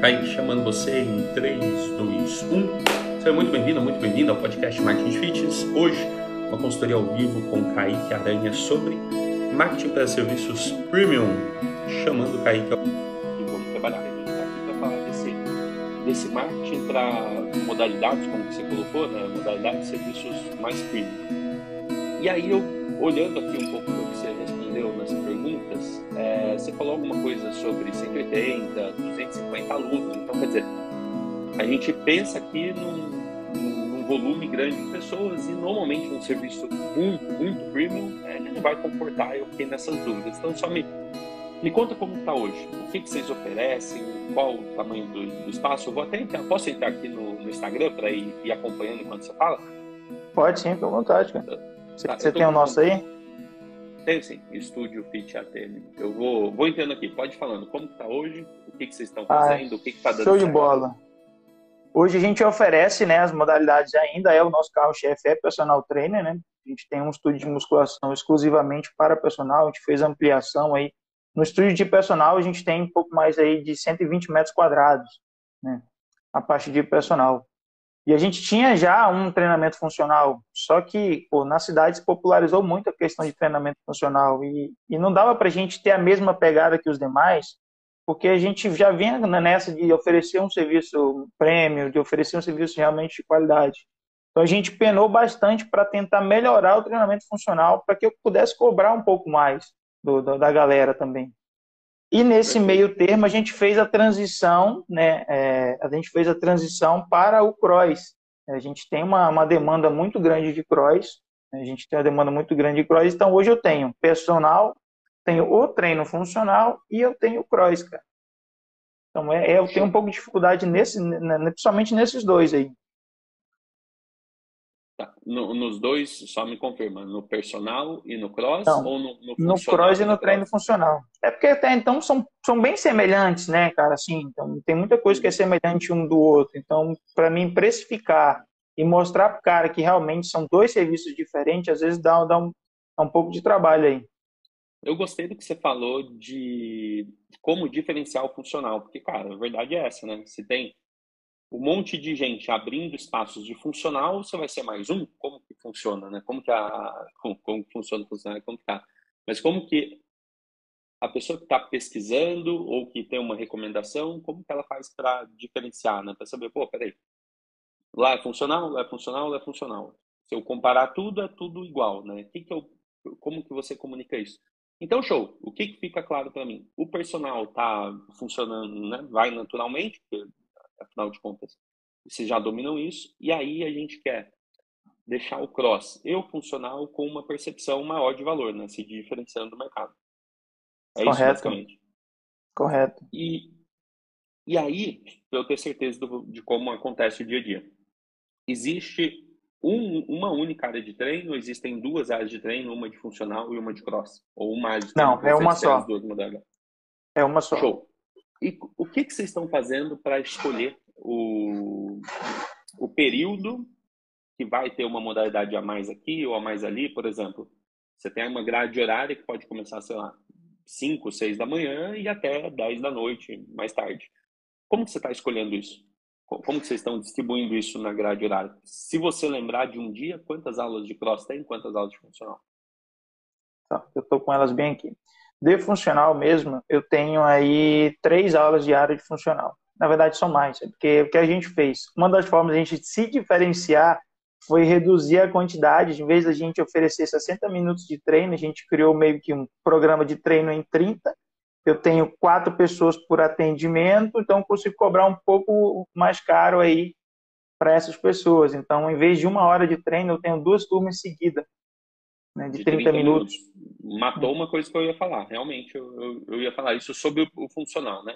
Kaique chamando você em 3, 2, 1. Seja muito bem-vindo, muito bem-vindo ao podcast Marketing Fitness. Hoje, uma consultoria ao vivo com Kaique Aranha sobre marketing para serviços premium. Chamando o Kaique. E vamos trabalhar. A gente está aqui para falar desse, desse marketing para modalidades, como você colocou, né? modalidades de serviços mais premium. E aí, eu olhando aqui um pouco você falou alguma coisa sobre 180, 250 alunos. Então, quer dizer, a gente pensa aqui num, num volume grande de pessoas e normalmente um serviço muito, muito premium, é, ele não vai comportar. Eu fiquei nessas dúvidas. Então, só me, me conta como está hoje. O que, que, vocês oferecem? Qual o tamanho do, do, espaço? Eu vou até entrar. Posso entrar aqui no, no Instagram para ir, ir, acompanhando enquanto você fala? Pode sim, fica à vontade, cara. Você, tá, você tem o nosso aí? Tenho sim, Estúdio Fit ATM. Eu vou, vou entrando aqui, pode falando, como está hoje, o que, que vocês estão ah, fazendo, ah, o que está dando Show de bola. Hoje a gente oferece né, as modalidades ainda, é o nosso carro-chefe, é personal trainer, né? A gente tem um estúdio de musculação exclusivamente para personal, a gente fez ampliação aí. No estúdio de personal a gente tem um pouco mais aí de 120 metros quadrados, né? A parte de personal. E a gente tinha já um treinamento funcional, só que pô, na cidade se popularizou muito a questão de treinamento funcional e, e não dava para a gente ter a mesma pegada que os demais, porque a gente já vinha nessa de oferecer um serviço prêmio, de oferecer um serviço realmente de qualidade. Então a gente penou bastante para tentar melhorar o treinamento funcional para que eu pudesse cobrar um pouco mais do, do, da galera também. E nesse meio termo a gente fez a transição, né? É, a gente fez a transição para o cross. A gente tem uma, uma demanda muito grande de cross. A gente tem uma demanda muito grande de cross. Então hoje eu tenho personal, tenho o treino funcional e eu tenho o cross, cara. Então é, é eu tenho um pouco de dificuldade nesse, principalmente nesses dois aí. Tá. No, nos dois, só me confirma, no personal e no cross Não, ou no, no, no cross e no, no treino cross? funcional. É porque até então são, são bem semelhantes, né, cara? Assim, então tem muita coisa que é semelhante um do outro. Então, para mim precificar e mostrar para o cara que realmente são dois serviços diferentes, às vezes dá, dá, um, dá um pouco de trabalho aí. Eu gostei do que você falou de como diferenciar o funcional, porque, cara, a verdade é essa, né? Você tem um monte de gente abrindo espaços de funcional, você vai ser mais um? Como que funciona, né? Como que a como, como funciona o funcional, que tá? Mas como que a pessoa que está pesquisando ou que tem uma recomendação, como que ela faz para diferenciar, né? Para saber, pô, peraí, lá é funcional, lá é funcional, lá é funcional. Se eu comparar tudo, é tudo igual, né? Que que eu, como que você comunica isso? Então, show. O que, que fica claro para mim? O personal está funcionando, né? Vai naturalmente, porque afinal de contas, vocês já dominam isso, e aí a gente quer deixar o cross eu funcional com uma percepção maior de valor, né? se diferenciando do mercado. É Correto. isso basicamente. Correto. E, e aí, para eu ter certeza do, de como acontece o dia a dia. Existe um, uma única área de treino, existem duas áreas de treino, uma de funcional e uma de cross? Ou uma área de treino? Não, é uma só. É uma só. Show. E o que, que vocês estão fazendo para escolher o, o período que vai ter uma modalidade a mais aqui ou a mais ali? Por exemplo, você tem uma grade horária que pode começar, sei lá, 5, 6 da manhã e até 10 da noite, mais tarde. Como que você está escolhendo isso? Como que vocês estão distribuindo isso na grade horária? Se você lembrar de um dia, quantas aulas de cross tem, quantas aulas de funcional? Tá, eu estou com elas bem aqui. De funcional mesmo, eu tenho aí três aulas diárias de funcional. Na verdade, são mais, é porque o que a gente fez? Uma das formas de a gente se diferenciar foi reduzir a quantidade. Em vez da gente oferecer 60 minutos de treino, a gente criou meio que um programa de treino em 30. Eu tenho quatro pessoas por atendimento, então consigo cobrar um pouco mais caro aí para essas pessoas. Então, em vez de uma hora de treino, eu tenho duas turmas seguidas né, de, de 30, 30 minutos. minutos. Matou uma coisa que eu ia falar. Realmente, eu, eu, eu ia falar isso sobre o, o funcional, né?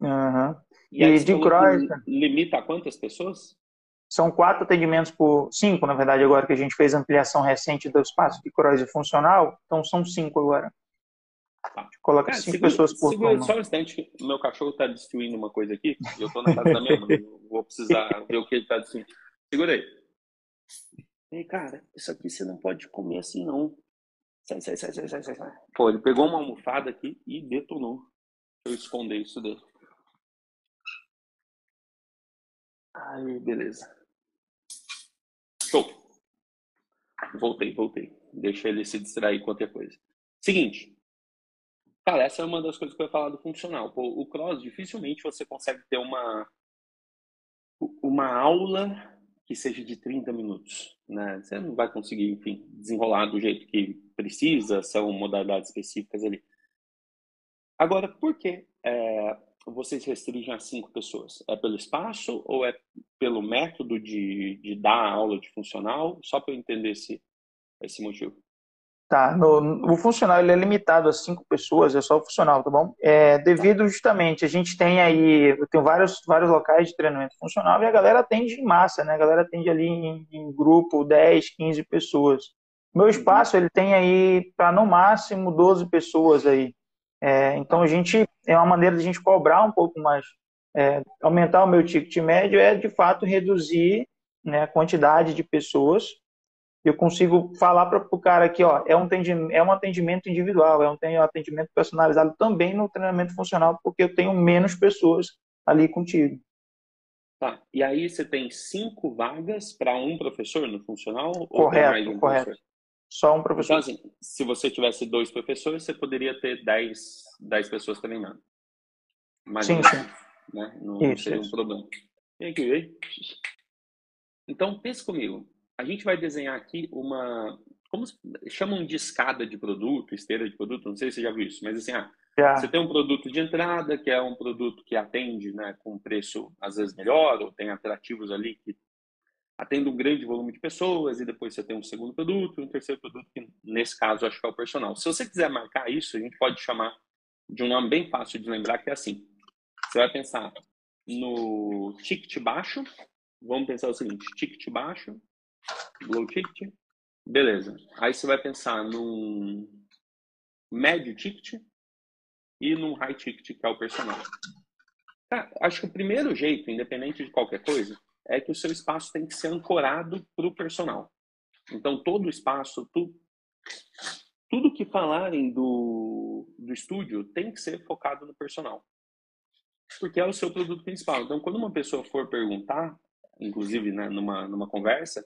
Uhum. E, e de cross... Limita a quantas pessoas? São quatro atendimentos por... Cinco, na verdade, agora que a gente fez ampliação recente do espaço de cross e funcional. Então, são cinco agora. Tá. Coloca cinco segura, pessoas por segura, turma. Só um instante, meu cachorro está destruindo uma coisa aqui. Eu estou na casa da minha mãe. Vou precisar ver o que ele está destruindo. Segura aí. Ei, cara, isso aqui você não pode comer assim, não. Sai, sai, sai, sai, sai, sai. Pô, ele pegou uma almofada aqui e detonou. Eu esconder isso dele. Aí, beleza. Show. Voltei, voltei. Deixa ele se distrair com outra coisa. Seguinte. Cara, essa é uma das coisas que eu ia falar do funcional. Pô, o cross, dificilmente você consegue ter uma, uma aula que seja de 30 minutos. Né? Você não vai conseguir, enfim, desenrolar do jeito que precisa, são modalidades específicas ali. Agora, por que é, vocês restringem a cinco pessoas? É pelo espaço ou é pelo método de, de dar aula de funcional? Só para eu entender esse, esse motivo. Tá, no, o funcional ele é limitado a cinco pessoas, é só o funcional, tá bom? É, devido justamente, a gente tem aí, eu tenho vários, vários locais de treinamento funcional e a galera atende em massa, né? A galera atende ali em, em grupo 10, 15 pessoas. Meu uhum. espaço, ele tem aí para no máximo 12 pessoas aí. É, então a gente, é uma maneira de a gente cobrar um pouco mais, é, aumentar o meu ticket médio é de fato reduzir né, a quantidade de pessoas eu consigo falar para o cara aqui, ó, é um, atendimento, é um atendimento individual, é um atendimento personalizado também no treinamento funcional, porque eu tenho menos pessoas ali contigo. Tá. E aí você tem cinco vagas para um professor no funcional? Correto, um correto. Professor? Só um professor. Então, assim, se você tivesse dois professores, você poderia ter dez, dez pessoas treinando. Mas sim, não, sim. Né? Não, isso, seria isso. um problema. Vem aqui, Então, pense comigo a gente vai desenhar aqui uma. Como chamam de escada de produto, esteira de produto, não sei se você já viu isso, mas assim, ah, você tem um produto de entrada, que é um produto que atende né, com preço às vezes melhor, ou tem atrativos ali que atendem um grande volume de pessoas, e depois você tem um segundo produto, um terceiro produto, que nesse caso acho que é o personal. Se você quiser marcar isso, a gente pode chamar de um nome bem fácil de lembrar, que é assim. Você vai pensar no ticket baixo, vamos pensar o seguinte, ticket baixo, low ticket, beleza. Aí você vai pensar num médio ticket e num high ticket, que é o personal. Tá, acho que o primeiro jeito, independente de qualquer coisa, é que o seu espaço tem que ser ancorado para o personal. Então, todo o espaço, tu, tudo que falarem do, do estúdio tem que ser focado no personal. Porque é o seu produto principal. Então, quando uma pessoa for perguntar, inclusive né, numa, numa conversa,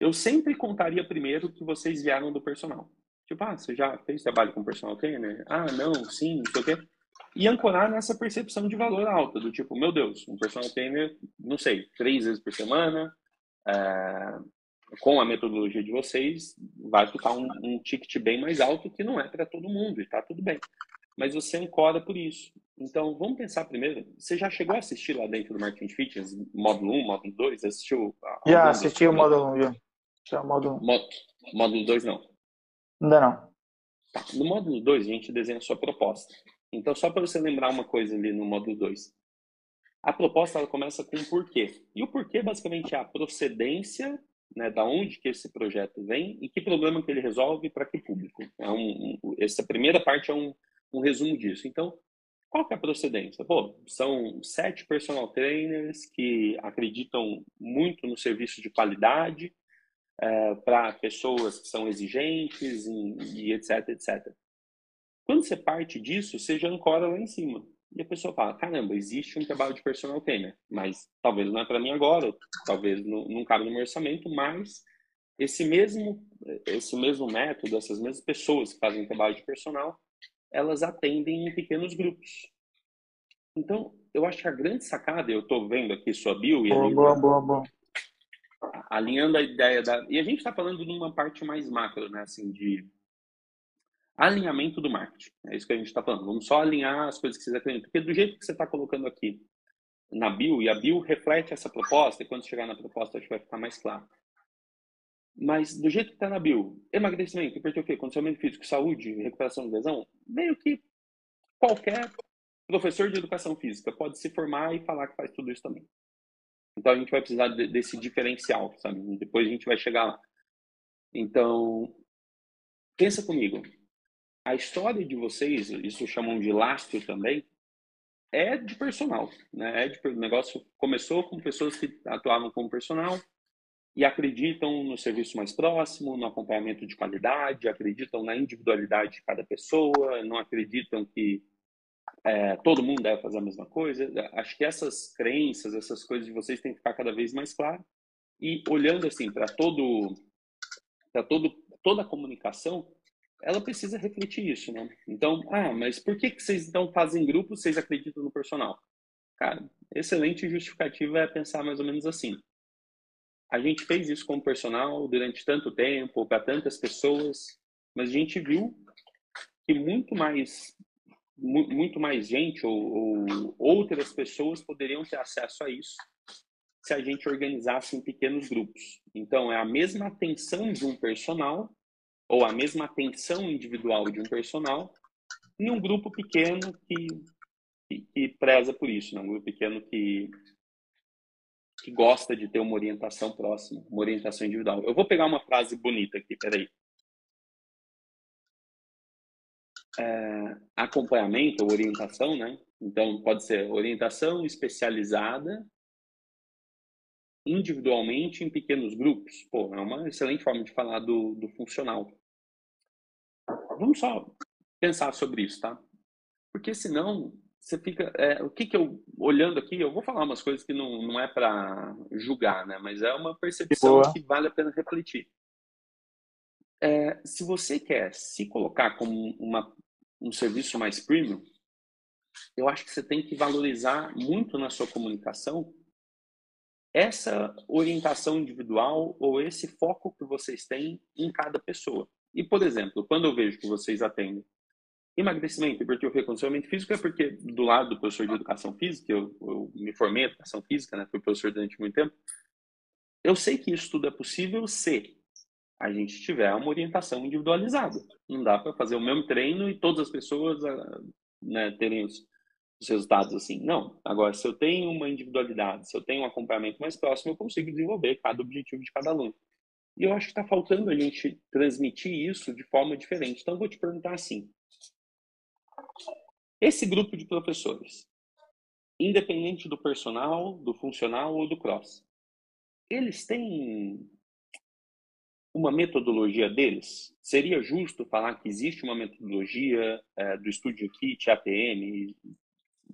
eu sempre contaria primeiro que vocês vieram do personal. Tipo, ah, você já fez trabalho com personal trainer? Ah, não, sim, não sei o quê. E ancorar nessa percepção de valor alta, do tipo, meu Deus, um personal trainer, não sei, três vezes por semana, é, com a metodologia de vocês, vai ficar um, um ticket bem mais alto que não é para todo mundo, e tá tudo bem. Mas você ancora por isso. Então, vamos pensar primeiro. Você já chegou a assistir lá dentro do Marketing Fitness, módulo 1, módulo 2? Assistiu? Já assisti o módulo 1, já. Já, módulo 1. Módulo 2 não. Ainda não. Tá. No módulo 2, a gente desenha a sua proposta. Então, só para você lembrar uma coisa ali no módulo 2. A proposta ela começa com o porquê. E o porquê, basicamente, é a procedência, né, da onde que esse projeto vem e que problema que ele resolve para que público. É um, um, essa primeira parte é um, um resumo disso. Então, qual que é a procedência? Pô, são sete personal trainers que acreditam muito no serviço de qualidade, é, para pessoas que são exigentes e, e, etc, etc. Quando você parte disso, você já ancora lá em cima. E a pessoa fala, caramba, existe um trabalho de personal trainer, mas talvez não é para mim agora, talvez não, não cabe no meu orçamento, mas esse mesmo, esse mesmo método, essas mesmas pessoas que fazem trabalho de personal, elas atendem em pequenos grupos. Então, eu acho que a grande sacada, eu estou vendo aqui sua bio... E boa, boa, boa, boa alinhando a ideia da. E a gente está falando de uma parte mais macro, né? Assim, de alinhamento do marketing. É isso que a gente está falando. Vamos só alinhar as coisas que vocês acreditam. Porque do jeito que você está colocando aqui na bio, e a bio reflete essa proposta, e quando chegar na proposta acho que vai ficar mais claro. Mas do jeito que está na bio, emagrecimento, hipertrofia, condicionamento físico, saúde, recuperação de lesão, meio que qualquer professor de educação física pode se formar e falar que faz tudo isso também. Então a gente vai precisar de, desse diferencial, sabe? Depois a gente vai chegar lá. Então, pensa comigo. A história de vocês, isso chamam de lastro também, é de personal, né? É de, o negócio começou com pessoas que atuavam como personal e acreditam no serviço mais próximo, no acompanhamento de qualidade, acreditam na individualidade de cada pessoa, não acreditam que é, todo mundo deve fazer a mesma coisa. Acho que essas crenças, essas coisas de vocês têm que ficar cada vez mais claras. E olhando assim para todo, para todo, toda a comunicação, ela precisa refletir isso, né? Então, ah, mas por que, que vocês então fazem grupo, vocês acreditam no personal? Cara, excelente justificativa é pensar mais ou menos assim. A gente fez isso com o personal durante tanto tempo, para tantas pessoas, mas a gente viu que muito mais muito mais gente ou, ou, outras pessoas poderiam ter acesso a isso se a gente organizasse em pequenos grupos. Então, é a mesma atenção de um personal ou a mesma atenção individual de um personal em um grupo pequeno que, que, que preza por isso, né? um grupo pequeno que, que gosta de ter uma orientação próxima, uma orientação individual. Eu vou pegar uma frase bonita aqui, peraí. É, acompanhamento ou orientação, né? Então, pode ser orientação especializada individualmente em pequenos grupos. Pô, é uma excelente forma de falar do, do funcional. Vamos só pensar sobre isso, tá? Porque senão você fica. É, o que que eu. Olhando aqui, eu vou falar umas coisas que não, não é para julgar, né? Mas é uma percepção que vale a pena refletir. É, se você quer se colocar como uma, um serviço mais premium, eu acho que você tem que valorizar muito na sua comunicação essa orientação individual ou esse foco que vocês têm em cada pessoa. E, por exemplo, quando eu vejo que vocês atendem emagrecimento, hipertrofia, condicionamento físico, é porque do lado do professor de educação física, eu, eu me formei em educação física, né, fui professor durante muito tempo, eu sei que isso tudo é possível se a gente tiver uma orientação individualizada. Não dá para fazer o mesmo treino e todas as pessoas ah, né, terem os, os resultados assim. Não. Agora, se eu tenho uma individualidade, se eu tenho um acompanhamento mais próximo, eu consigo desenvolver cada objetivo de cada aluno. E eu acho que está faltando a gente transmitir isso de forma diferente. Então, eu vou te perguntar assim: esse grupo de professores, independente do personal, do funcional ou do cross, eles têm uma metodologia deles? Seria justo falar que existe uma metodologia é, do Studio Kit, APM,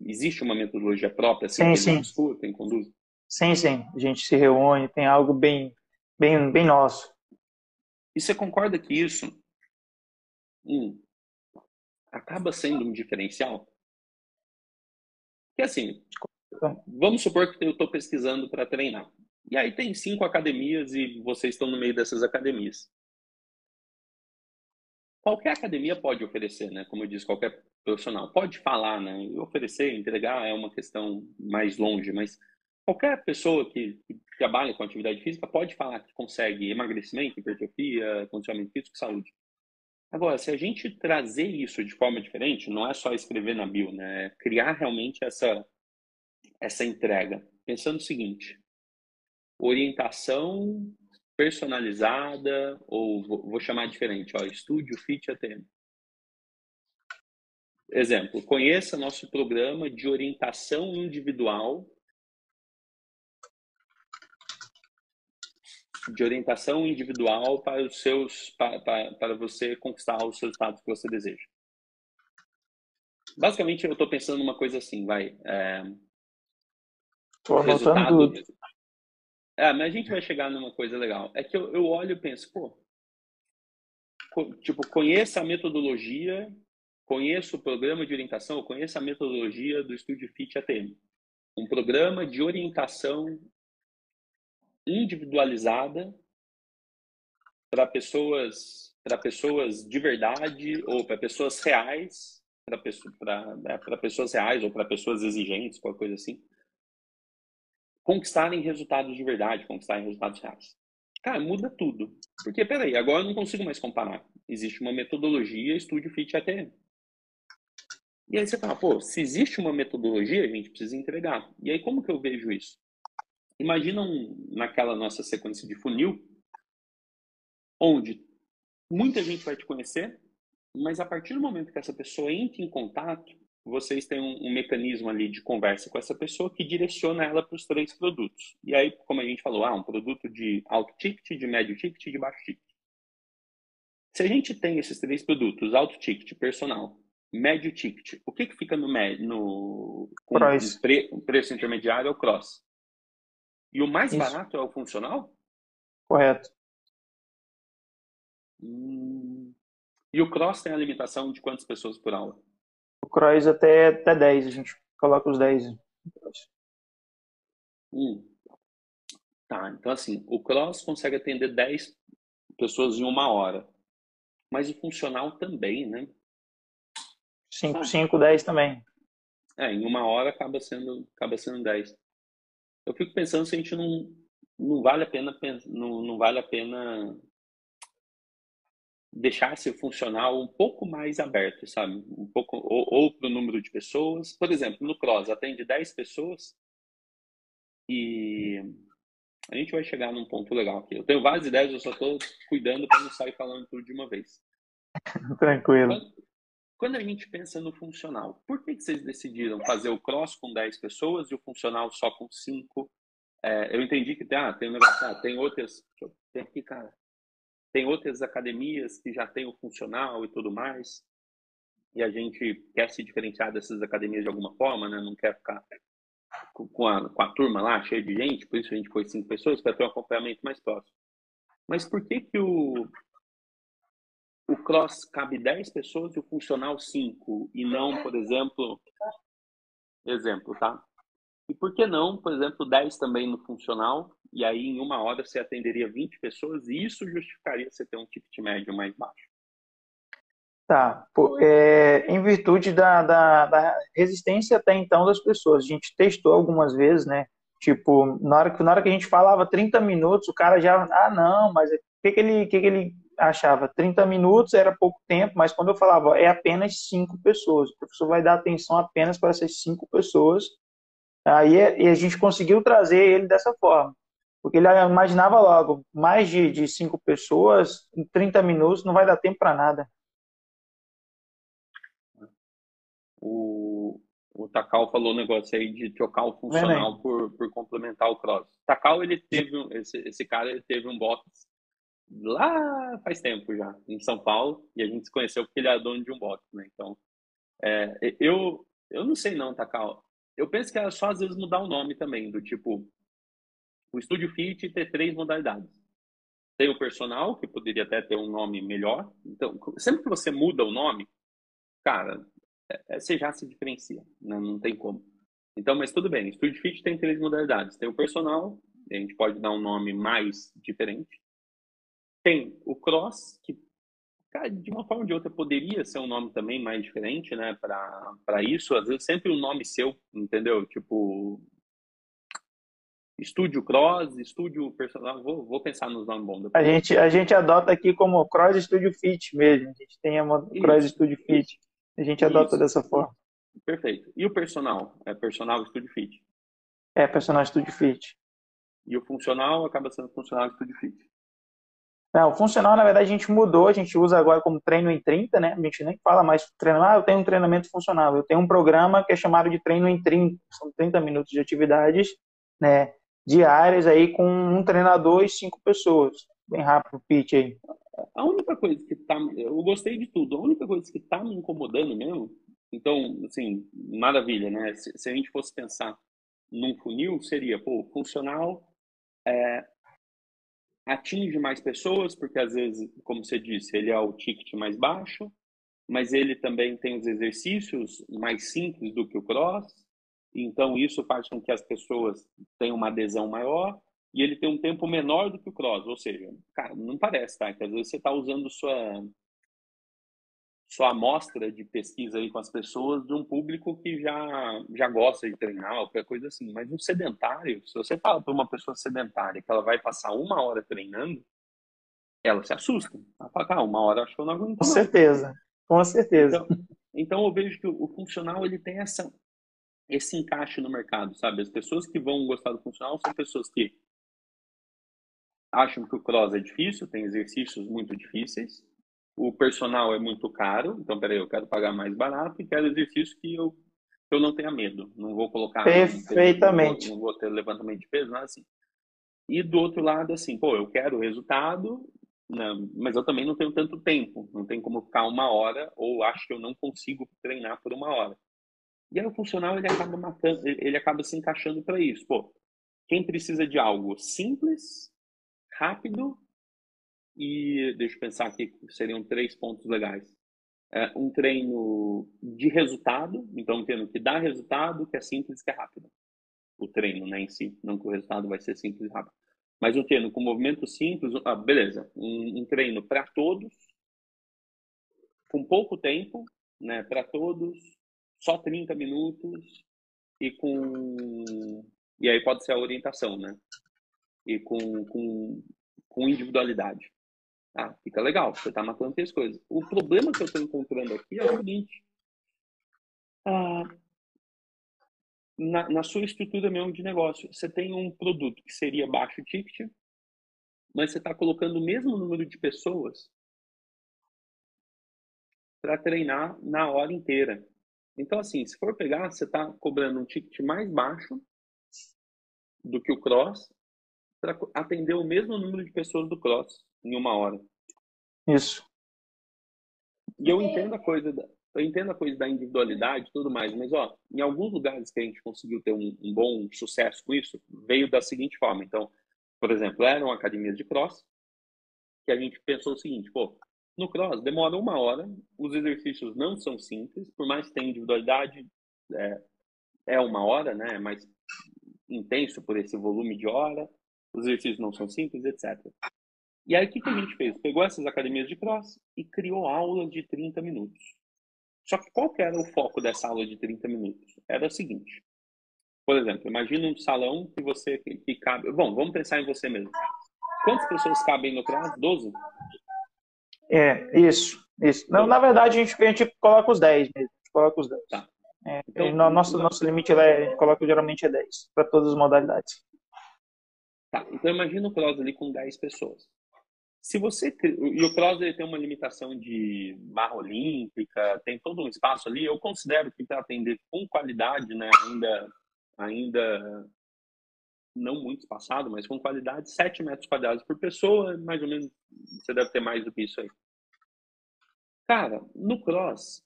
Existe uma metodologia própria, assim, sim, que sim. discutem, conduzem? Sim, sim. A gente se reúne, tem algo bem, bem, bem nosso. E você concorda que isso hum, acaba sendo um diferencial? Que assim, vamos supor que eu estou pesquisando para treinar. E aí tem cinco academias e vocês estão no meio dessas academias. Qualquer academia pode oferecer, né? Como eu disse, qualquer profissional. Pode falar, né? Oferecer, entregar é uma questão mais longe, mas qualquer pessoa que, que, trabalha com atividade física pode falar que consegue emagrecimento, hipertrofia, condicionamento físico e saúde. Agora, se a gente trazer isso de forma diferente, não é só escrever na bio, né? É criar realmente essa, essa entrega. Pensando o seguinte, orientação personalizada, ou vou chamar diferente, ó, Estúdio Fit ATM. Exemplo, conheça nosso programa de orientação individual de orientação individual para os seus para, para, para você conquistar os resultados que você deseja. Basicamente, eu estou pensando numa coisa assim, vai. É, resultado, tudo. É, mas a gente vai chegar numa coisa legal. É que eu, eu olho e penso, pô, tipo, conheça a metodologia conheço o programa de orientação, conheço a metodologia do Estúdio Fit ATM. Um programa de orientação individualizada para pessoas para pessoas de verdade ou para pessoas reais para né, pessoas reais ou para pessoas exigentes qualquer coisa assim conquistarem resultados de verdade conquistarem resultados reais cara muda tudo porque peraí agora eu não consigo mais comparar existe uma metodologia Estúdio Fit ATM e aí você fala, pô, se existe uma metodologia, a gente precisa entregar. E aí como que eu vejo isso? Imagina um, naquela nossa sequência de funil, onde muita gente vai te conhecer, mas a partir do momento que essa pessoa entra em contato, vocês têm um, um mecanismo ali de conversa com essa pessoa que direciona ela para os três produtos. E aí, como a gente falou, ah, um produto de alto ticket, de médio ticket e de baixo ticket. Se a gente tem esses três produtos, alto ticket, personal médio ticket. O que, que fica no? No, com cross. Pre, preço intermediário é o cross. E o mais Isso. barato é o funcional? Correto. Hum. E o cross tem a limitação de quantas pessoas por aula? Cross até, até 10, a gente coloca os 10. Hum. Tá, então assim, o cross consegue atender 10 pessoas em uma hora. Mas o funcional também, né? 5, 5, 10 também. É, em uma hora acaba sendo, acaba sendo 10. Eu fico pensando se a gente não, não vale a pena não, não vale a pena deixar ser funcional um pouco mais aberto, sabe? Um pouco ou, ou para o número de pessoas. Por exemplo, no Cross atende 10 pessoas e a gente vai chegar num ponto legal aqui. Eu tenho várias ideias, eu só estou cuidando para não sair falando tudo de uma vez. Tranquilo. Quando, quando, a gente pensa no funcional, por que, que vocês decidiram fazer o cross com 10 pessoas e o funcional só com 5? É, eu entendi que ah, tem um negócio, ah, tem outras. Tem aqui, cara. Tem outras academias que já tem o funcional e tudo mais. E a gente quer se diferenciar dessas academias de alguma forma, né? Não quer ficar com a, com a turma lá, cheia de gente, por isso a gente foi cinco pessoas, para ter um acompanhamento mais próximo. Mas por que que o, o cross cabe 10 pessoas e o funcional 5 e não, por exemplo, exemplo, tá? E por que não, por exemplo, 10 também no funcional e aí em uma hora você atenderia 20 pessoas e isso justificaria você ter um ticket médio mais baixo? Tá, é, em virtude da, da, da, resistência até então das pessoas. A gente testou algumas vezes, né? Tipo, na hora, que, na hora que a gente falava 30 minutos, o cara já, ah, não, mas o que, que, ele, que, que ele achava? 30 minutos era pouco tempo, mas quando eu falava, é apenas cinco pessoas, o professor vai dar atenção apenas para essas cinco pessoas. Aí e a gente conseguiu trazer ele dessa forma. Porque ele imaginava logo, mais de, de cinco pessoas, em 30 minutos não vai dar tempo para nada. o, o Takal falou um negócio aí de trocar o funcional por, por complementar o cross. Takal, ele teve, esse, esse cara, ele teve um box lá faz tempo já, em São Paulo, e a gente se conheceu porque ele era dono de um box, né? Então, é, eu, eu não sei não, Takal. Eu penso que era só às vezes mudar o nome também, do tipo, o Studio Fit ter três modalidades. Tem o personal, que poderia até ter um nome melhor. Então, sempre que você muda o nome, cara, é, é, você já se diferencia, né? não tem como. Então, mas tudo bem, Studio Fit tem três modalidades. Tem o personal, a gente pode dar um nome mais diferente. Tem o cross, que cara, de uma forma ou de outra poderia ser um nome também mais diferente, né, para isso. Às vezes sempre um nome seu, entendeu? Tipo, Estúdio Cross, Estúdio Personal, vou, vou pensar nos nomes bons. A gente, a gente adota aqui como Cross Studio Fit mesmo, a gente tem a Cross Studio Fit. A gente adota Isso. dessa forma. Perfeito. E o personal? É personal Studio Fit? É, personal Studio Fit. E o funcional acaba sendo funcional Studio Fit? Não, o funcional, na verdade, a gente mudou, a gente usa agora como treino em 30, né? A gente nem fala mais treino, ah, eu tenho um treinamento funcional. Eu tenho um programa que é chamado de treino em 30, são 30 minutos de atividades, né, diárias aí com um treinador e cinco pessoas. Bem rápido o pitch aí. A única coisa que tá. Eu gostei de tudo. A única coisa que tá me incomodando mesmo. Então, assim, maravilha, né? Se, se a gente fosse pensar num funil, seria, pô, funcional é, atinge mais pessoas, porque às vezes, como você disse, ele é o ticket mais baixo, mas ele também tem os exercícios mais simples do que o cross. Então, isso faz com que as pessoas tenham uma adesão maior e ele tem um tempo menor do que o cross, ou seja, cara, não parece, tá? Que às vezes você está usando sua sua amostra de pesquisa aí com as pessoas de um público que já já gosta de treinar, qualquer coisa assim. Mas um sedentário, se você fala para uma pessoa sedentária que ela vai passar uma hora treinando, ela se assusta. Ela fala, ah, uma hora acho que eu não aguento. Com certeza, com certeza. Então, então eu vejo que o funcional ele tem essa esse encaixe no mercado, sabe? As pessoas que vão gostar do funcional são pessoas que acham que o cross é difícil, tem exercícios muito difíceis, o personal é muito caro, então peraí, eu quero pagar mais barato e quero exercício que eu, que eu não tenha medo, não vou colocar... Perfeitamente. Não vou, não vou ter levantamento de peso, nada assim. E do outro lado, assim, pô, eu quero resultado, Não, mas eu também não tenho tanto tempo, não tem como ficar uma hora ou acho que eu não consigo treinar por uma hora. E aí o funcional ele acaba matando, ele acaba se encaixando para isso. Pô, quem precisa de algo simples, rápido e deixa eu pensar aqui seriam três pontos legais. É, um treino de resultado, então um treino que dá resultado, que é simples, que é rápido. O treino, né, em si, não que o resultado vai ser simples e rápido. Mas um treino com movimento simples, ah, beleza, um, um treino para todos, com pouco tempo, né, para todos, só 30 minutos e com e aí pode ser a orientação, né? E com, com, com individualidade. Ah, fica legal, você está matando três coisas. O problema que eu estou encontrando aqui é o seguinte. Ah, na, na sua estrutura mesmo de negócio, você tem um produto que seria baixo ticket, mas você está colocando o mesmo número de pessoas para treinar na hora inteira. Então, assim, se for pegar, você está cobrando um ticket mais baixo do que o cross para atender o mesmo número de pessoas do cross em uma hora. Isso. E eu entendo a coisa da, eu entendo a coisa da individualidade e tudo mais, mas ó, em alguns lugares que a gente conseguiu ter um, um, bom sucesso com isso, veio da seguinte forma. Então, por exemplo, eram academias de cross, que a gente pensou o seguinte, pô, no cross demora uma hora, os exercícios não são simples, por mais que tenha individualidade, é, é uma hora, né? É mais intenso por esse volume de hora, os exercícios não são simples, etc. E aí, o que, que a gente fez? Pegou essas academias de cross e criou aulas de 30 minutos. Só que qual que era o foco dessa aula de 30 minutos? Era o seguinte. Por exemplo, imagina um salão que você que, cabe. Bom, vamos pensar em você mesmo. Quantas pessoas cabem no cross? 12? É, isso. isso. Não, na verdade, a gente, a gente coloca os 10 mesmo. A gente coloca os 10. Tá. É, então, no, nosso, nosso limite é, a gente coloca geralmente é 10 para todas as modalidades. Tá, então imagina o cross ali com 10 pessoas. Se você e o cross ele tem uma limitação de barra olímpica, tem todo um espaço ali. Eu considero que para atender com qualidade, né, ainda ainda não muito espaçado, mas com qualidade, 7 metros quadrados por pessoa, mais ou menos, você deve ter mais do que isso aí. Cara, no cross,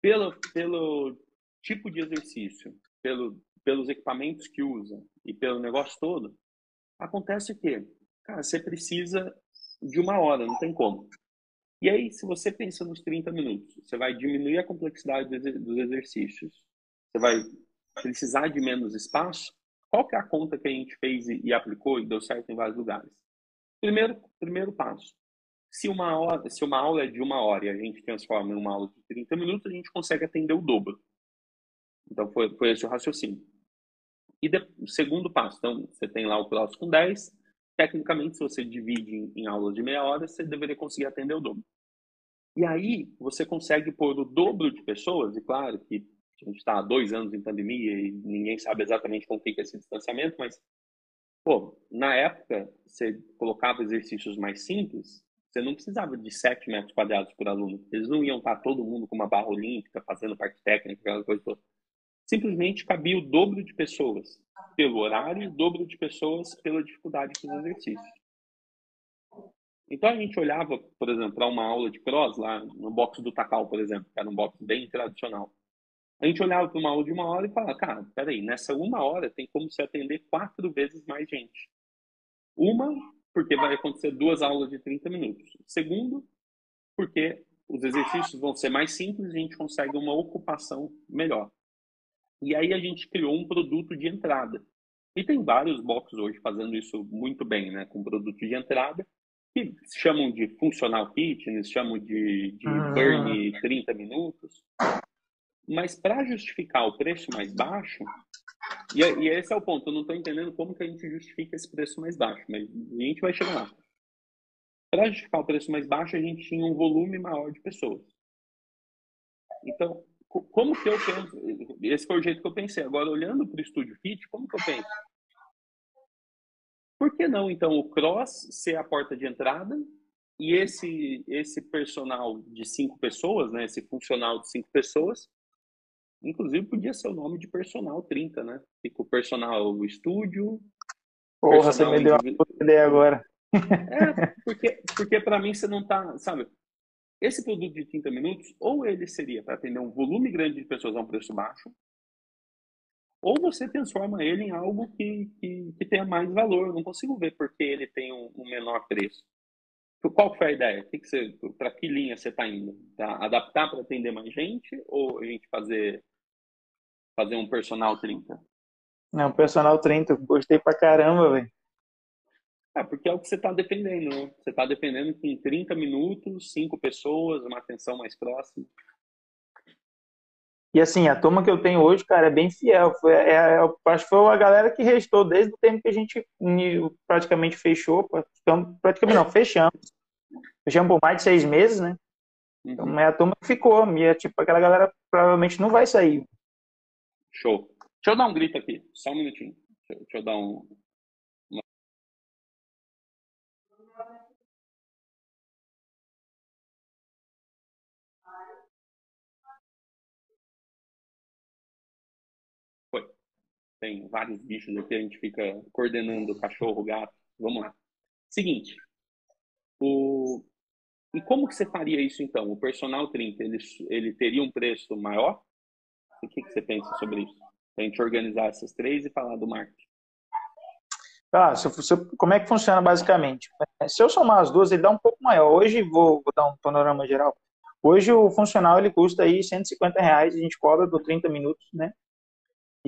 pelo, pelo tipo de exercício, pelo, pelos equipamentos que usa e pelo negócio todo, acontece que, cara, você precisa de uma hora, não tem como. E aí, se você pensa nos 30 minutos, você vai diminuir a complexidade dos exercícios, você vai precisar de menos espaço, qual que é a conta que a gente fez e, aplicou e deu certo em vários lugares? Primeiro, primeiro passo. Se uma, hora, se uma aula é de uma hora e a gente transforma em uma aula de 30 minutos, a gente consegue atender o dobro. Então, foi, foi esse o raciocínio. E de, o segundo passo, então, você tem lá o próximo com 10, Tecnicamente, se você divide em, em aulas de meia hora, você deveria conseguir atender o dobro. E aí, você consegue pôr o dobro de pessoas, e claro que a gente está há dois anos em pandemia e ninguém sabe exatamente como fica esse distanciamento, mas, pô, na época, você colocava exercícios mais simples, você não precisava de 7 metros quadrados por aluno. Eles não iam estar todo mundo com uma barra olímpica, fazendo parte técnica, aquela coisa toda. Simplesmente cabia o dobro de pessoas pelo horário o dobro de pessoas pela dificuldade dos exercícios. Então a gente olhava, por exemplo, para uma aula de cross lá no box do Takal, por exemplo, que era um box bem tradicional. A gente olhava para uma aula de uma hora e falava, cara, peraí, nessa uma hora tem como se atender quatro vezes mais gente. Uma, porque vai acontecer duas aulas de 30 minutos. Segundo, porque os exercícios vão ser mais simples e a gente consegue uma ocupação melhor. E aí a gente criou um produto de entrada. E tem vários boxes hoje fazendo isso muito bem, né? Com produto de entrada, que chamam de funcional fitness, chamam de, de ah. burn 30 minutos. Mas para justificar o preço mais baixo, e, e, esse é o ponto, eu não estou entendendo como que a gente justifica esse preço mais baixo, mas a gente vai chegar lá. Para justificar o preço mais baixo, a gente tinha um volume maior de pessoas. Então, como que eu penso? Esse foi o jeito que eu pensei. Agora, olhando para o Estúdio Fit, como que eu penso? Por que não, então, o cross ser a porta de entrada e esse, esse personal de cinco pessoas, né? Esse funcional de cinco pessoas, inclusive podia ser o nome de personal 30, né? Fica o personal estúdio. Porra, você me deu uma ideia agora. É, porque, porque para mim você não tá, sabe? Esse produto de 30 minutos, ou ele seria para atender um volume grande de pessoas a um preço baixo, ou você transforma ele em algo que, que, que tenha mais valor. Eu não consigo ver porque ele tem um, um menor preço. Qual foi a ideia? Que que para que linha você está indo? Pra adaptar para atender mais gente ou a gente fazer, fazer um personal 30? Não, personal 30, gostei pra caramba, velho. É, porque é o que você está defendendo, né? Você está defendendo que em 30 minutos, cinco pessoas, uma atenção mais próxima. E assim, a turma que eu tenho hoje, cara, é bem fiel. Foi, é, é, acho que foi a galera que restou desde o tempo que a gente praticamente fechou. Praticamente não, fechamos. Fechamos por mais de seis meses, né? Então, uhum. é a turma que ficou. E tipo, aquela galera provavelmente não vai sair. Show. Deixa eu dar um grito aqui, só um minutinho. Deixa, deixa eu dar um, tem vários bichos aqui, a gente fica coordenando cachorro, gato. Vamos lá. Seguinte, o... e como que você faria isso então? O personal 30, ele, ele teria um preço maior? O que, que você pensa sobre isso? A gente organizar essas três e falar do marketing. Ah, se, se, como é que funciona basicamente? Se eu somar as duas, ele dá um pouco maior. Hoje, vou, vou dar um panorama geral. Hoje o funcional ele custa aí 150 reais, a gente cobra por 30 minutos, né?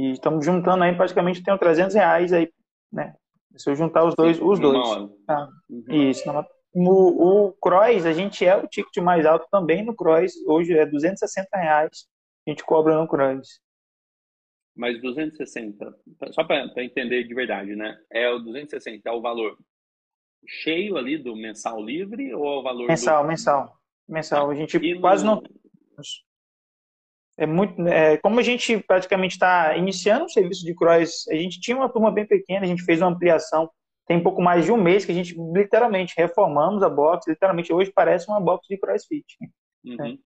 E estamos juntando aí, praticamente tenho 300 reais aí, né? Se eu juntar os dois, os dois. Tá? Isso. O, o Cross, a gente é o ticket mais alto também no Cross. Hoje é 260 reais a gente cobra no Cross. Mas 260, só para entender de verdade, né? É o 260 é o valor cheio ali do mensal livre ou é o valor mensal, do... mensal, mensal. A gente quase no... não é muito, é, como a gente praticamente está iniciando o serviço de cross, a gente tinha uma turma bem pequena, a gente fez uma ampliação tem pouco mais de um mês que a gente literalmente reformamos a box, literalmente hoje parece uma box de crossfit. Uhum. Né?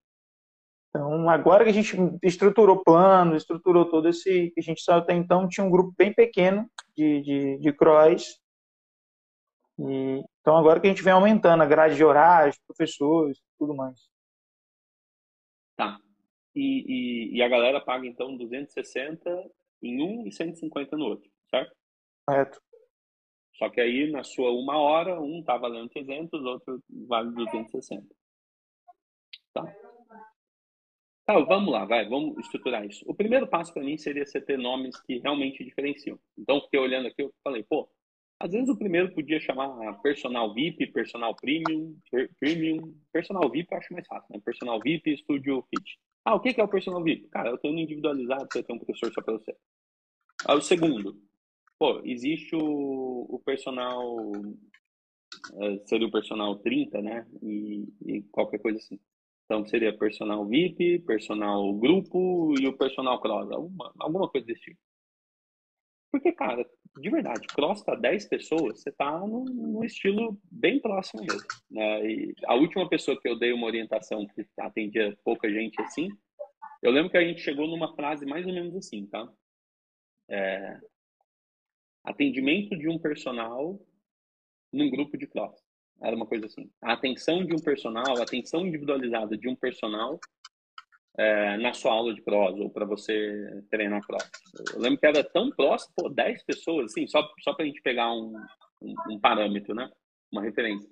Então, agora que a gente estruturou plano, estruturou todo esse. A gente só até então tinha um grupo bem pequeno de, de, de cross. E, então, agora que a gente vem aumentando a grade de horários, professores, tudo mais. Tá e, e, e, a galera paga então 260 em um e 150 no outro, certo? Correto. Só que aí na sua uma hora, um tá valendo 300, o outro vale 260. Tá. Tá, vamos lá, vai, vamos estruturar isso. O primeiro passo para mim seria você ter nomes que realmente diferenciam. Então, fiquei olhando aqui, eu falei, pô, às vezes o primeiro podia chamar personal VIP, personal premium, premium. Personal VIP eu acho mais fácil, né? Personal VIP, Studio Fit. Ah, o que é o personal VIP? Cara, eu tenho um individualizado, você tem um professor só para você. Ah, o segundo, pô, existe o, o personal, é, seria o personal 30, né? E, e, qualquer coisa assim. Então seria personal VIP, personal grupo e o personal cross, alguma, alguma coisa desse tipo. Porque, cara, de verdade, cross para 10 pessoas, você tá no, no, estilo bem próximo mesmo. Né? E a última pessoa que eu dei uma orientação que atendia pouca gente assim, eu lembro que a gente chegou numa frase mais ou menos assim, tá? É, atendimento de um personal num grupo de cross. Era uma coisa assim. A atenção de um personal, a atenção individualizada de um personal é, na sua aula de cross ou para você treinar cross. Eu lembro que era tão próximo, pô, 10 pessoas, assim, só, só para a gente pegar um, um, um, parâmetro, né? Uma referência.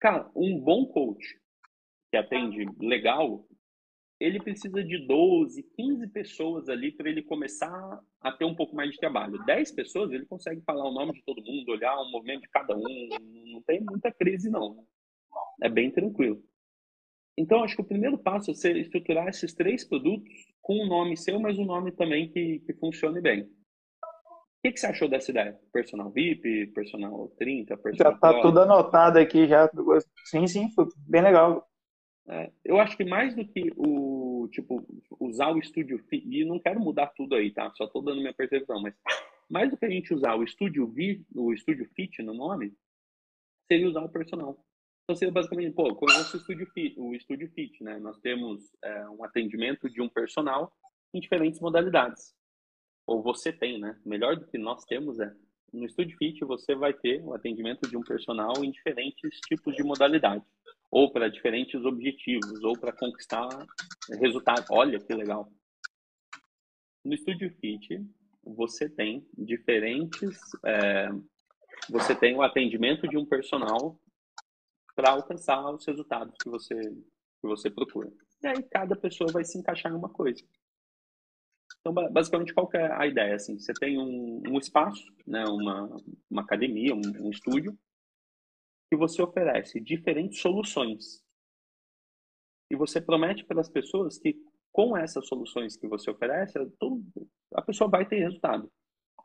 Cara, um bom coach que atende legal, ele precisa de 12, 15 pessoas ali para ele começar a ter um pouco mais de trabalho. 10 pessoas, ele consegue falar o nome de todo mundo, olhar o movimento de cada um, não tem muita crise não. É bem tranquilo. Então, acho que o primeiro passo é você estruturar esses três produtos com um nome seu, mas um nome também que, que funcione bem. O que, que você achou dessa ideia? Personal VIP, Personal 30, Personal Já está tudo anotado aqui, já. Sim, sim, foi bem legal. É, eu acho que mais do que o, tipo, usar o Studio Fit, e não quero mudar tudo aí, tá? Só estou dando minha percepção, mas mais do que a gente usar o Studio, v, o Studio Fit no nome, seria usar o Personal. Então seria basicamente, pô, conhece o Studio Fit, o Studio Fit, né? Nós temos é, um atendimento de um personal em diferentes modalidades. Ou você tem, né? Melhor do que nós temos é no Studio Fit você vai ter o atendimento de um personal em diferentes tipos de modalidade, ou para diferentes objetivos, ou para conquistar resultados. Olha que legal. No Studio Fit você tem diferentes, é, você tem o atendimento de um personal para alcançar os resultados que você que você procura. E aí cada pessoa vai se encaixar em uma coisa. Então, basicamente, qual é a ideia? Assim, você tem um, um espaço, né, uma, uma academia, um, um estúdio, que você oferece diferentes soluções. E você promete para as pessoas que, com essas soluções que você oferece, a pessoa vai ter resultado.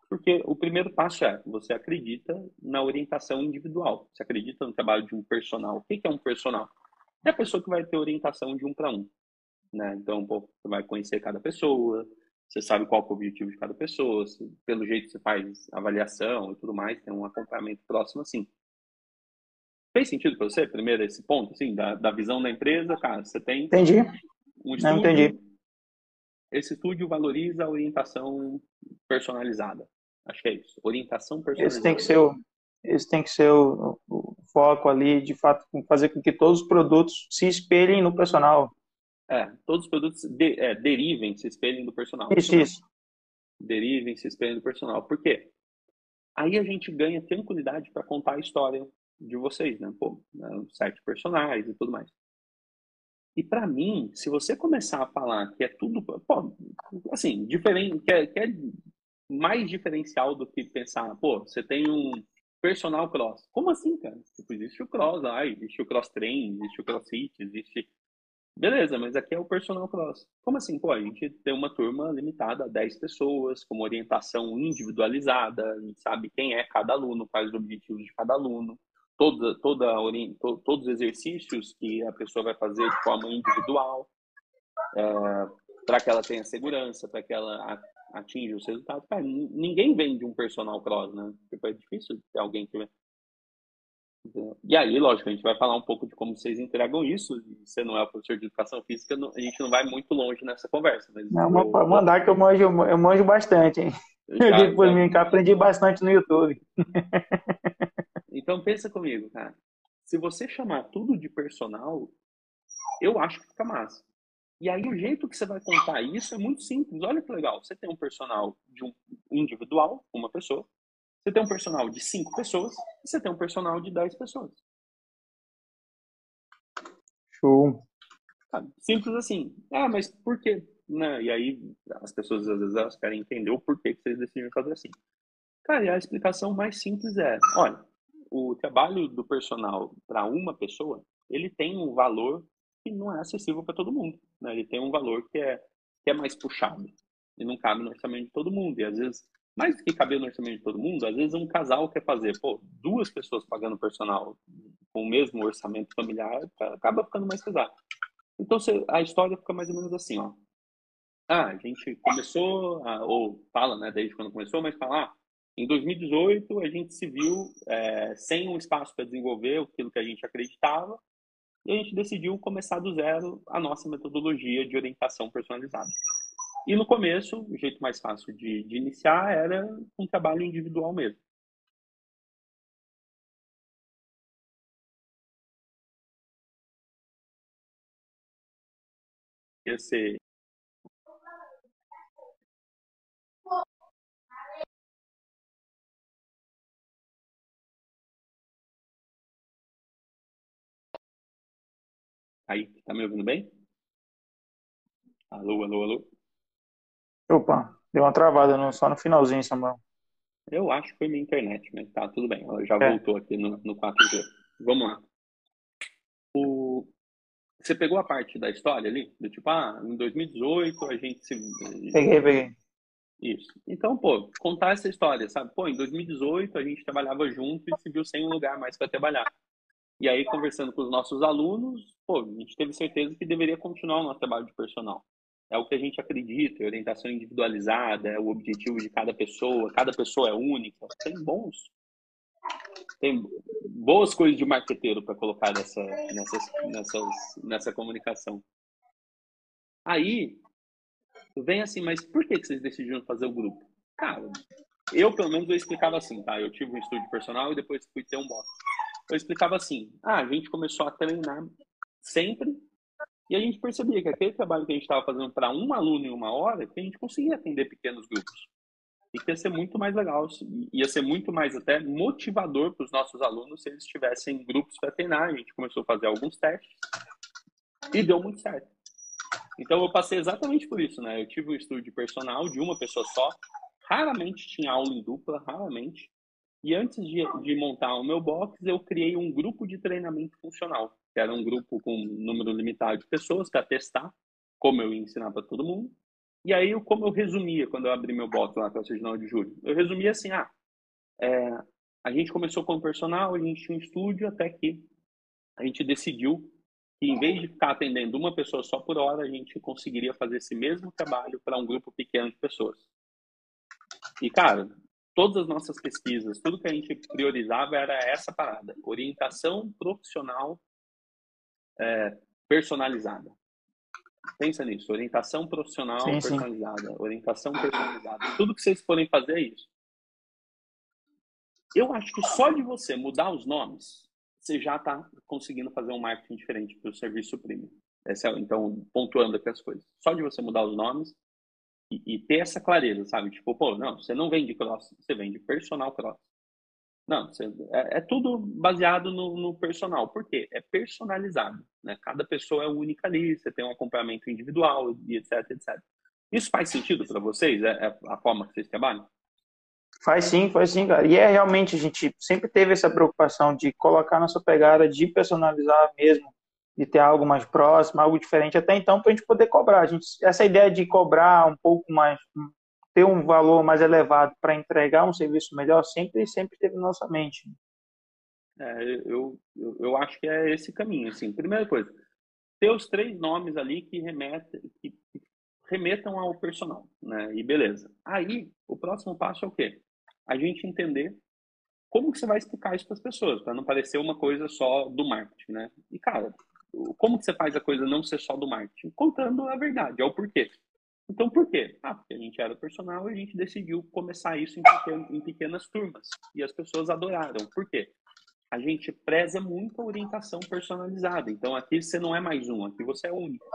Porque o primeiro passo é, você acredita na orientação individual. Você acredita no trabalho de um personal. O que é um personal? É a pessoa que vai ter orientação de um para um. Né? Então, pô, você vai conhecer cada pessoa, você sabe qual é o objetivo de cada pessoa, se, pelo jeito que você faz avaliação e tudo mais, tem um acompanhamento próximo assim. Fez sentido para você, primeiro, esse ponto, assim, da, da visão da empresa? Cara, você tem entendi. um estúdio. Não, entendi. Esse estúdio valoriza a orientação personalizada. Acho que é isso. Orientação personalizada. Esse tem que ser o, esse tem que ser o, o foco ali, de fato, fazer com que todos os produtos se espelhem no personal. É, todos os produtos de, é, derivem, se espelhem do personal. Isso, isso. Derivem, se espelhem do personal. Por quê? Aí a gente ganha tranquilidade para contar a história de vocês, né? Pô, né? sete personagens e tudo mais. E para mim, se você começar a falar que é tudo, pô, assim, diferente, que é, que é mais diferencial do que pensar, pô, você tem um personal cross. Como assim, cara? Tipo, existe o cross lá, existe o cross train, existe o crossfit, existe Beleza, mas aqui é o personal cross. Como assim? Pô, a gente tem uma turma limitada a 10 pessoas, com uma orientação individualizada, a gente sabe quem é cada aluno, quais os objetivos de cada aluno, toda, toda, to, todos os exercícios que a pessoa vai fazer de forma individual, é, para que ela tenha segurança, para que ela atinja os resultados. Cara, ninguém vende um personal cross, né? Tipo, é difícil ter alguém que e aí, lógico, a gente vai falar um pouco de como vocês entregam isso. Você não é o professor de educação física, a gente não vai muito longe nessa conversa. Mas não, eu, pode mandar que eu manjo, eu manjo bastante, hein? Já, eu digo por mim que aprendi bastante no YouTube. Então pensa comigo, cara. Se você chamar tudo de personal, eu acho que fica massa. E aí o jeito que você vai contar isso é muito simples. Olha que legal. Você tem um personal de um individual, uma pessoa. Você tem um personal de 5 pessoas e você tem um personal de 10 pessoas. Show. Simples assim. Ah, mas por quê? Né? E aí as pessoas às vezes elas querem entender o porquê que vocês decidiram fazer assim. Cara, e a explicação mais simples é, olha, o trabalho do personal para uma pessoa, ele tem um valor que não é acessível para todo mundo. Né? Ele tem um valor que é, que é mais puxado e não cabe no orçamento de todo mundo. E às vezes mais do que caber no orçamento de todo mundo, às vezes um casal quer fazer, pô, duas pessoas pagando personal com o mesmo orçamento familiar, acaba ficando mais pesado. Então a história fica mais ou menos assim, ó. Ah, a gente começou, a, ou fala, né, desde quando começou, mas fala, ah, em 2018 a gente se viu é, sem um espaço para desenvolver aquilo que a gente acreditava e a gente decidiu começar do zero a nossa metodologia de orientação personalizada. E no começo, o jeito mais fácil de, de iniciar era um trabalho individual mesmo. Ia ser Aí, tá me ouvindo bem? Alô, alô, alô. Opa, deu uma travada no, só no finalzinho, Samuel. Eu acho que foi minha internet, mas tá tudo bem. Ela já é. voltou aqui no, no 4G. Vamos lá. O... Você pegou a parte da história ali? Do tipo, ah, em 2018 a gente se. Peguei, peguei. Isso. Então, pô, contar essa história, sabe? Pô, em 2018 a gente trabalhava junto e se viu sem um lugar mais para trabalhar. E aí, conversando com os nossos alunos, pô, a gente teve certeza que deveria continuar o nosso trabalho de personal é o que a gente acredita, é orientação individualizada, é o objetivo de cada pessoa, cada pessoa é única. Tem bons, tem boas coisas de marqueteiro para colocar nessa, nessas, nessas, nessa comunicação. Aí, vem assim, mas por que, vocês decidiram fazer o grupo? Cara, eu, pelo menos, eu explicava assim, tá? Eu tive um estúdio personal e depois fui ter um box. Eu explicava assim, ah, a gente começou a treinar sempre e a gente percebia que aquele trabalho que a gente estava fazendo para um aluno em uma hora, que a gente conseguia atender pequenos grupos. E que ia ser muito mais legal, ia ser muito mais até motivador para os nossos alunos se eles tivessem grupos para treinar. A gente começou a fazer alguns testes e deu muito certo. Então eu passei exatamente por isso, né? Eu tive um estúdio personal de uma pessoa só, raramente tinha aula em dupla, raramente. E antes de, de montar o meu box, eu criei um grupo de treinamento funcional, que era um grupo com um número limitado de pessoas para testar como eu ia ensinar para todo mundo. E aí, como eu resumia quando eu abri meu box lá para o final de julho? Eu resumia assim, ah, é, a gente começou com o personal, a gente tinha um estúdio, até que a gente decidiu que em vez de ficar atendendo uma pessoa só por hora, a gente conseguiria fazer esse mesmo trabalho para um grupo pequeno de pessoas. E, cara, todas as nossas pesquisas, tudo que a gente priorizava era essa parada: orientação profissional é, personalizada. Pensa nisso, orientação profissional sim, personalizada, sim. orientação personalizada. Tudo que vocês forem fazer é isso. Eu acho que só de você mudar os nomes, você já está conseguindo fazer um marketing diferente para o serviço premium. É, então, pontuando aqui as coisas. Só de você mudar os nomes e, e, ter essa clareza, sabe? Tipo, pô, não, você não vende cross, você vende personal cross. Não, você, é, é, tudo baseado no, no, personal. Por quê? É personalizado. Né? Cada pessoa é única ali, você tem um acompanhamento individual e etc, etc. Isso faz sentido para vocês? É, é a forma que vocês trabalham? Faz sim, faz sim, cara. E é realmente, a gente sempre teve essa preocupação de colocar nossa pegada, de personalizar mesmo, de ter algo mais próximo, algo diferente, até então, para a gente poder cobrar. A gente, essa ideia de cobrar um pouco mais, ter um valor mais elevado para entregar um serviço melhor, sempre, sempre teve na nossa mente. É, eu, eu, eu acho que é esse caminho, assim. Primeira coisa, ter os três nomes ali que remetem, que remetam ao personal, né? E beleza. Aí, o próximo passo é o quê? a gente entender como que você vai explicar isso para as pessoas, para não parecer uma coisa só do marketing, né? E, cara, como que você faz a coisa não ser só do marketing? Contando a verdade, é o porquê. Então, por quê? Ah, porque a gente era personal e a gente decidiu começar isso em, pequeno, em pequenas turmas. E as pessoas adoraram. Por quê? A gente preza muito a orientação personalizada. Então, aqui você não é mais um, aqui você é único.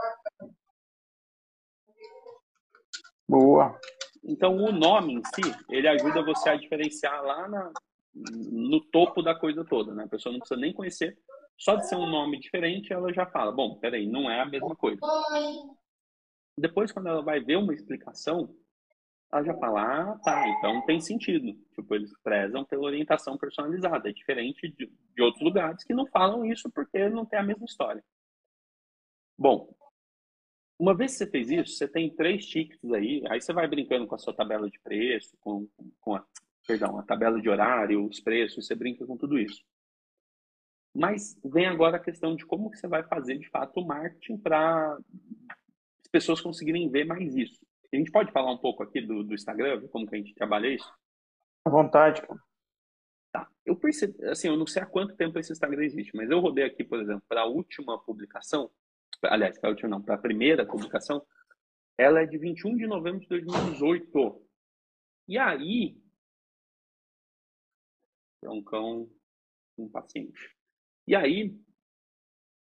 Boa. Então, o nome em si, ele ajuda você a diferenciar lá na, no topo da coisa toda, né? A pessoa não precisa nem conhecer. Só de ser um nome diferente, ela já fala, bom, peraí, não é a mesma coisa. Depois, quando ela vai ver uma explicação, ela já fala, ah, tá, então tem sentido. Tipo, eles prezam pela orientação personalizada. É diferente de, de outros lugares que não falam isso porque não tem a mesma história. Bom, uma vez que você fez isso, você tem três tickets aí, aí você vai brincando com a sua tabela de preço, com, com a, perdão, a tabela de horário, os preços, você brinca com tudo isso. Mas vem agora a questão de como que você vai fazer, de fato, o marketing para as pessoas conseguirem ver mais isso. A gente pode falar um pouco aqui do, do Instagram, como que a gente trabalha isso? À vontade. Tá. Eu percebi, assim, eu não sei há quanto tempo esse Instagram existe, mas eu rodei aqui, por exemplo, para a última publicação, aliás, para a última não, para a primeira publicação, ela é de 21 de novembro de 2018. E aí, é um cão impaciente. E aí,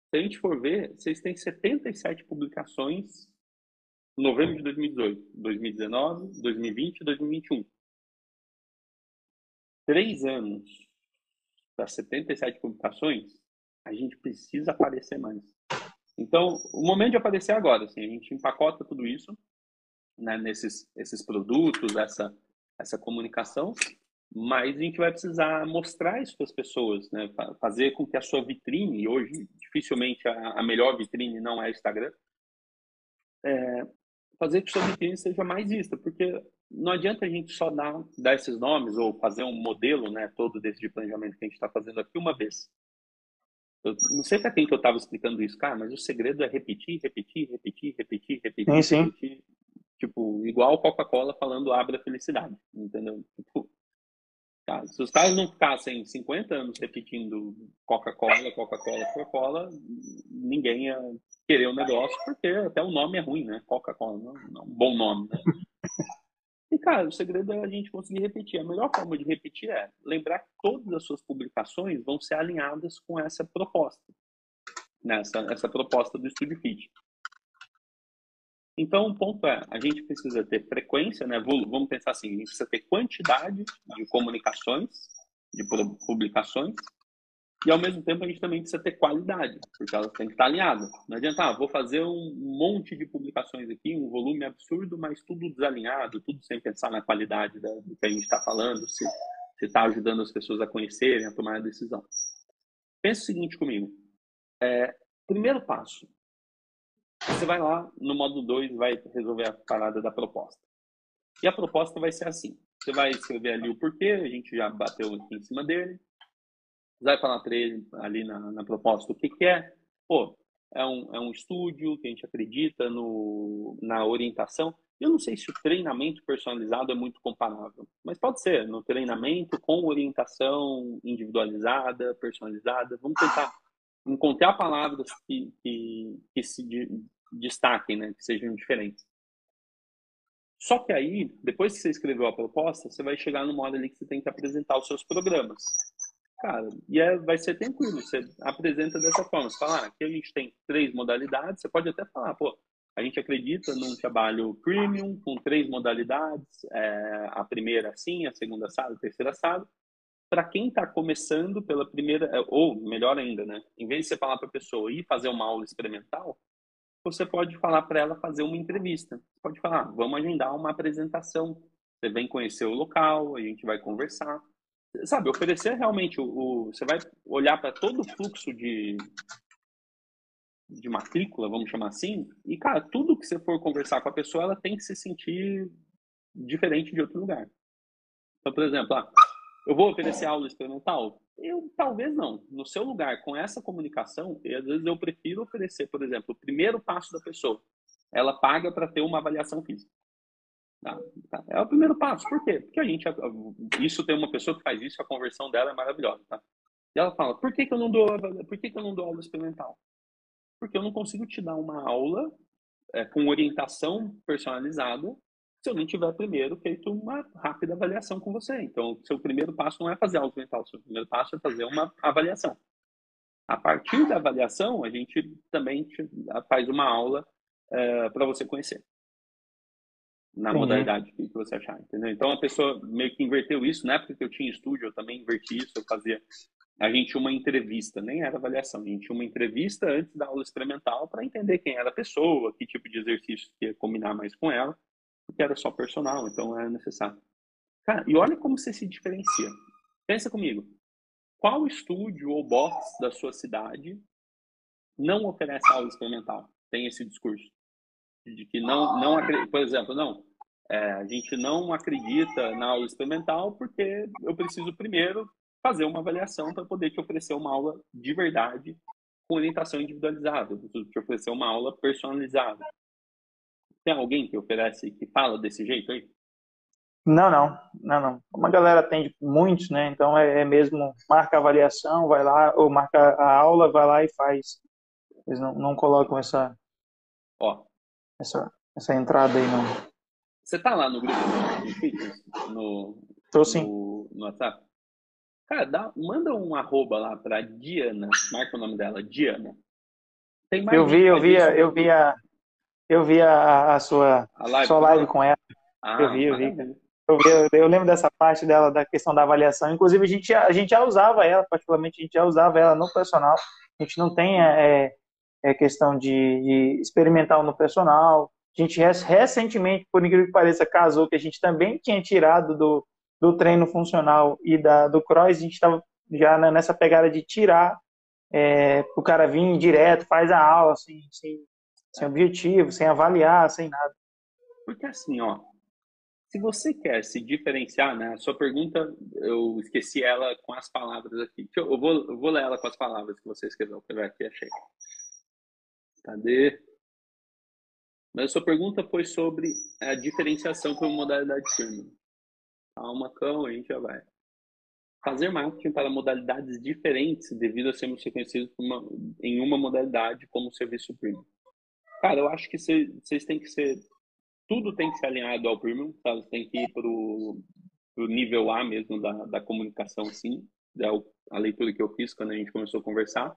se a gente for ver, vocês têm 77 publicações em novembro de 2018, 2019, 2020 e 2021. Três anos para 77 publicações, a gente precisa aparecer mais. Então, o momento de aparecer é agora, assim, a gente empacota tudo isso, né, nesses esses produtos, essa essa comunicação, mas a gente vai precisar mostrar isso para as pessoas, né, fazer com que a sua vitrine, hoje dificilmente a, a melhor vitrine não é Instagram, é, fazer que a sua vitrine seja mais vista, porque não adianta a gente só dar, dar esses nomes ou fazer um modelo, né, todo desse planejamento que a gente está fazendo aqui uma vez. Eu não sei para quem que eu estava explicando isso, cara, mas o segredo é repetir, repetir, repetir, repetir, repetir. Sim, sim. Repetir. Tipo, igual Coca-Cola falando abre a felicidade, entendeu? Tipo, tá, se os caras não ficassem 50 anos repetindo Coca-Cola, Coca-Cola, Coca-Cola, ninguém ia querer o negócio, porque até o nome é ruim, né? Coca-Cola, é um bom nome, né? cara, o segredo é a gente conseguir repetir. A melhor forma de repetir é lembrar que todas as suas publicações vão ser alinhadas com essa proposta, nessa essa proposta do Studio Fit. Então, o ponto é, a gente precisa ter frequência, né? Vamos pensar assim, a gente precisa ter quantidade de comunicações, de publicações, e ao mesmo tempo a gente também precisa ter qualidade, porque elas têm que estar alinhadas. Não adianta, ah, vou fazer um monte de publicações aqui, um volume absurdo, mas tudo desalinhado, tudo sem pensar na qualidade do que a gente está falando, se está ajudando as pessoas a conhecerem, a tomar a decisão. Pensa o seguinte comigo. É, primeiro passo, você vai lá no módulo 2 e vai resolver a parada da proposta. E a proposta vai ser assim. Você vai escrever ali o porquê, a gente já bateu aqui em cima dele vai falar para ele ali na, na proposta o que, que é. Pô, é um, é um estúdio que a gente acredita no, na orientação. Eu não sei se o treinamento personalizado é muito comparável, mas pode ser no treinamento com orientação individualizada, personalizada. Vamos tentar encontrar palavras que, que, que se destaquem, né, que sejam diferentes. Só que aí, depois que você escreveu a proposta, você vai chegar no modo ali que você tem que apresentar os seus programas cara, e é, vai ser tranquilo. Você apresenta dessa forma. Você fala, ah, aqui a gente tem três modalidades. Você pode até falar, pô, a gente acredita num trabalho premium com três modalidades. É, a primeira assim, a segunda assado, a terceira assado. Para quem está começando pela primeira, é, ou melhor ainda, né? Em vez de você falar para a pessoa ir fazer uma aula experimental, você pode falar para ela fazer uma entrevista. Você pode falar, ah, vamos agendar uma apresentação. Você vem conhecer o local, a gente vai conversar sabe, oferecer realmente o, o você vai olhar para todo o fluxo de de matrícula, vamos chamar assim, e cara, tudo que você for conversar com a pessoa, ela tem que se sentir diferente de outro lugar. Então, por exemplo, ah, eu vou oferecer aula experimental? Eu talvez não. No seu lugar, com essa comunicação, e às vezes eu prefiro oferecer, por exemplo, o primeiro passo da pessoa. Ela paga para ter uma avaliação física. Tá? tá? É o primeiro passo. Por quê? Porque a gente, isso tem uma pessoa que faz isso, a conversão dela é maravilhosa, tá? E ela fala, por que, que eu não dou, por que, que eu não dou aula experimental? Porque eu não consigo te dar uma aula é, com orientação personalizada se eu não tiver primeiro feito uma rápida avaliação com você. Então, seu primeiro passo não é fazer aula experimental, seu primeiro passo é fazer uma avaliação. A partir da avaliação, a gente também faz uma aula é, para você conhecer na modalidade que, você achar, entendeu? Então a pessoa meio que inverteu isso, na época que eu tinha estúdio, eu também inverti isso, eu fazia a gente tinha uma entrevista, nem era avaliação, a gente tinha uma entrevista antes da aula experimental para entender quem era a pessoa, que tipo de exercício que ia combinar mais com ela, porque era só personal, então era necessário. Cara, e olha como você se diferencia. Pensa comigo. Qual estúdio ou box da sua cidade não oferece aula experimental? Tem esse discurso de que não, não por exemplo, não, é, a gente não acredita na aula experimental porque eu preciso primeiro fazer uma avaliação para poder te oferecer uma aula de verdade com orientação individualizada, preciso te oferecer uma aula personalizada. Tem alguém que oferece, que fala desse jeito aí? Não, não, não, não. Como a galera atende muitos, né? Então é, é mesmo marca a avaliação, vai lá, ou marca a aula, vai lá e faz. Eles não, não colocam essa. Ó, essa, essa entrada aí não. Você tá lá no grupo de fitness? No, Tô sim. No, no WhatsApp? Cara, dá, manda um arroba lá pra Diana. Marca o nome dela, Diana. Tem mais eu vi, eu vi, eu vi a, eu vi a, a sua, a live, sua live com ela. Ah, eu vi, eu vi. Eu, vi, eu, lembro dessa parte dela, da questão da avaliação. Inclusive, a gente, a gente já usava ela, particularmente, a gente já usava ela no personal. A gente não tem é, é questão de, de experimental no personal. A gente recentemente, por incrível que pareça, casou, que a gente também tinha tirado do, do treino funcional e da, do cross, a gente estava já nessa pegada de tirar é, o cara vir direto, faz a aula sem, sem, sem objetivo, sem avaliar, sem nada. Porque assim, ó, se você quer se diferenciar, né? A sua pergunta, eu esqueci ela com as palavras aqui. Eu vou, eu vou ler ela com as palavras que você escreveu, que eu aqui achei. Cadê? Mas a sua pergunta foi sobre a diferenciação como modalidade firme. Calma, cão, a gente já vai. Fazer marketing para modalidades diferentes devido a sermos reconhecidos uma, em uma modalidade como serviço premium. Cara, eu acho que vocês têm que ser tudo tem que ser alinhado ao premium, sabe? Você tem que ir para o nível A mesmo da, da comunicação, sim. É a leitura que eu fiz quando a gente começou a conversar.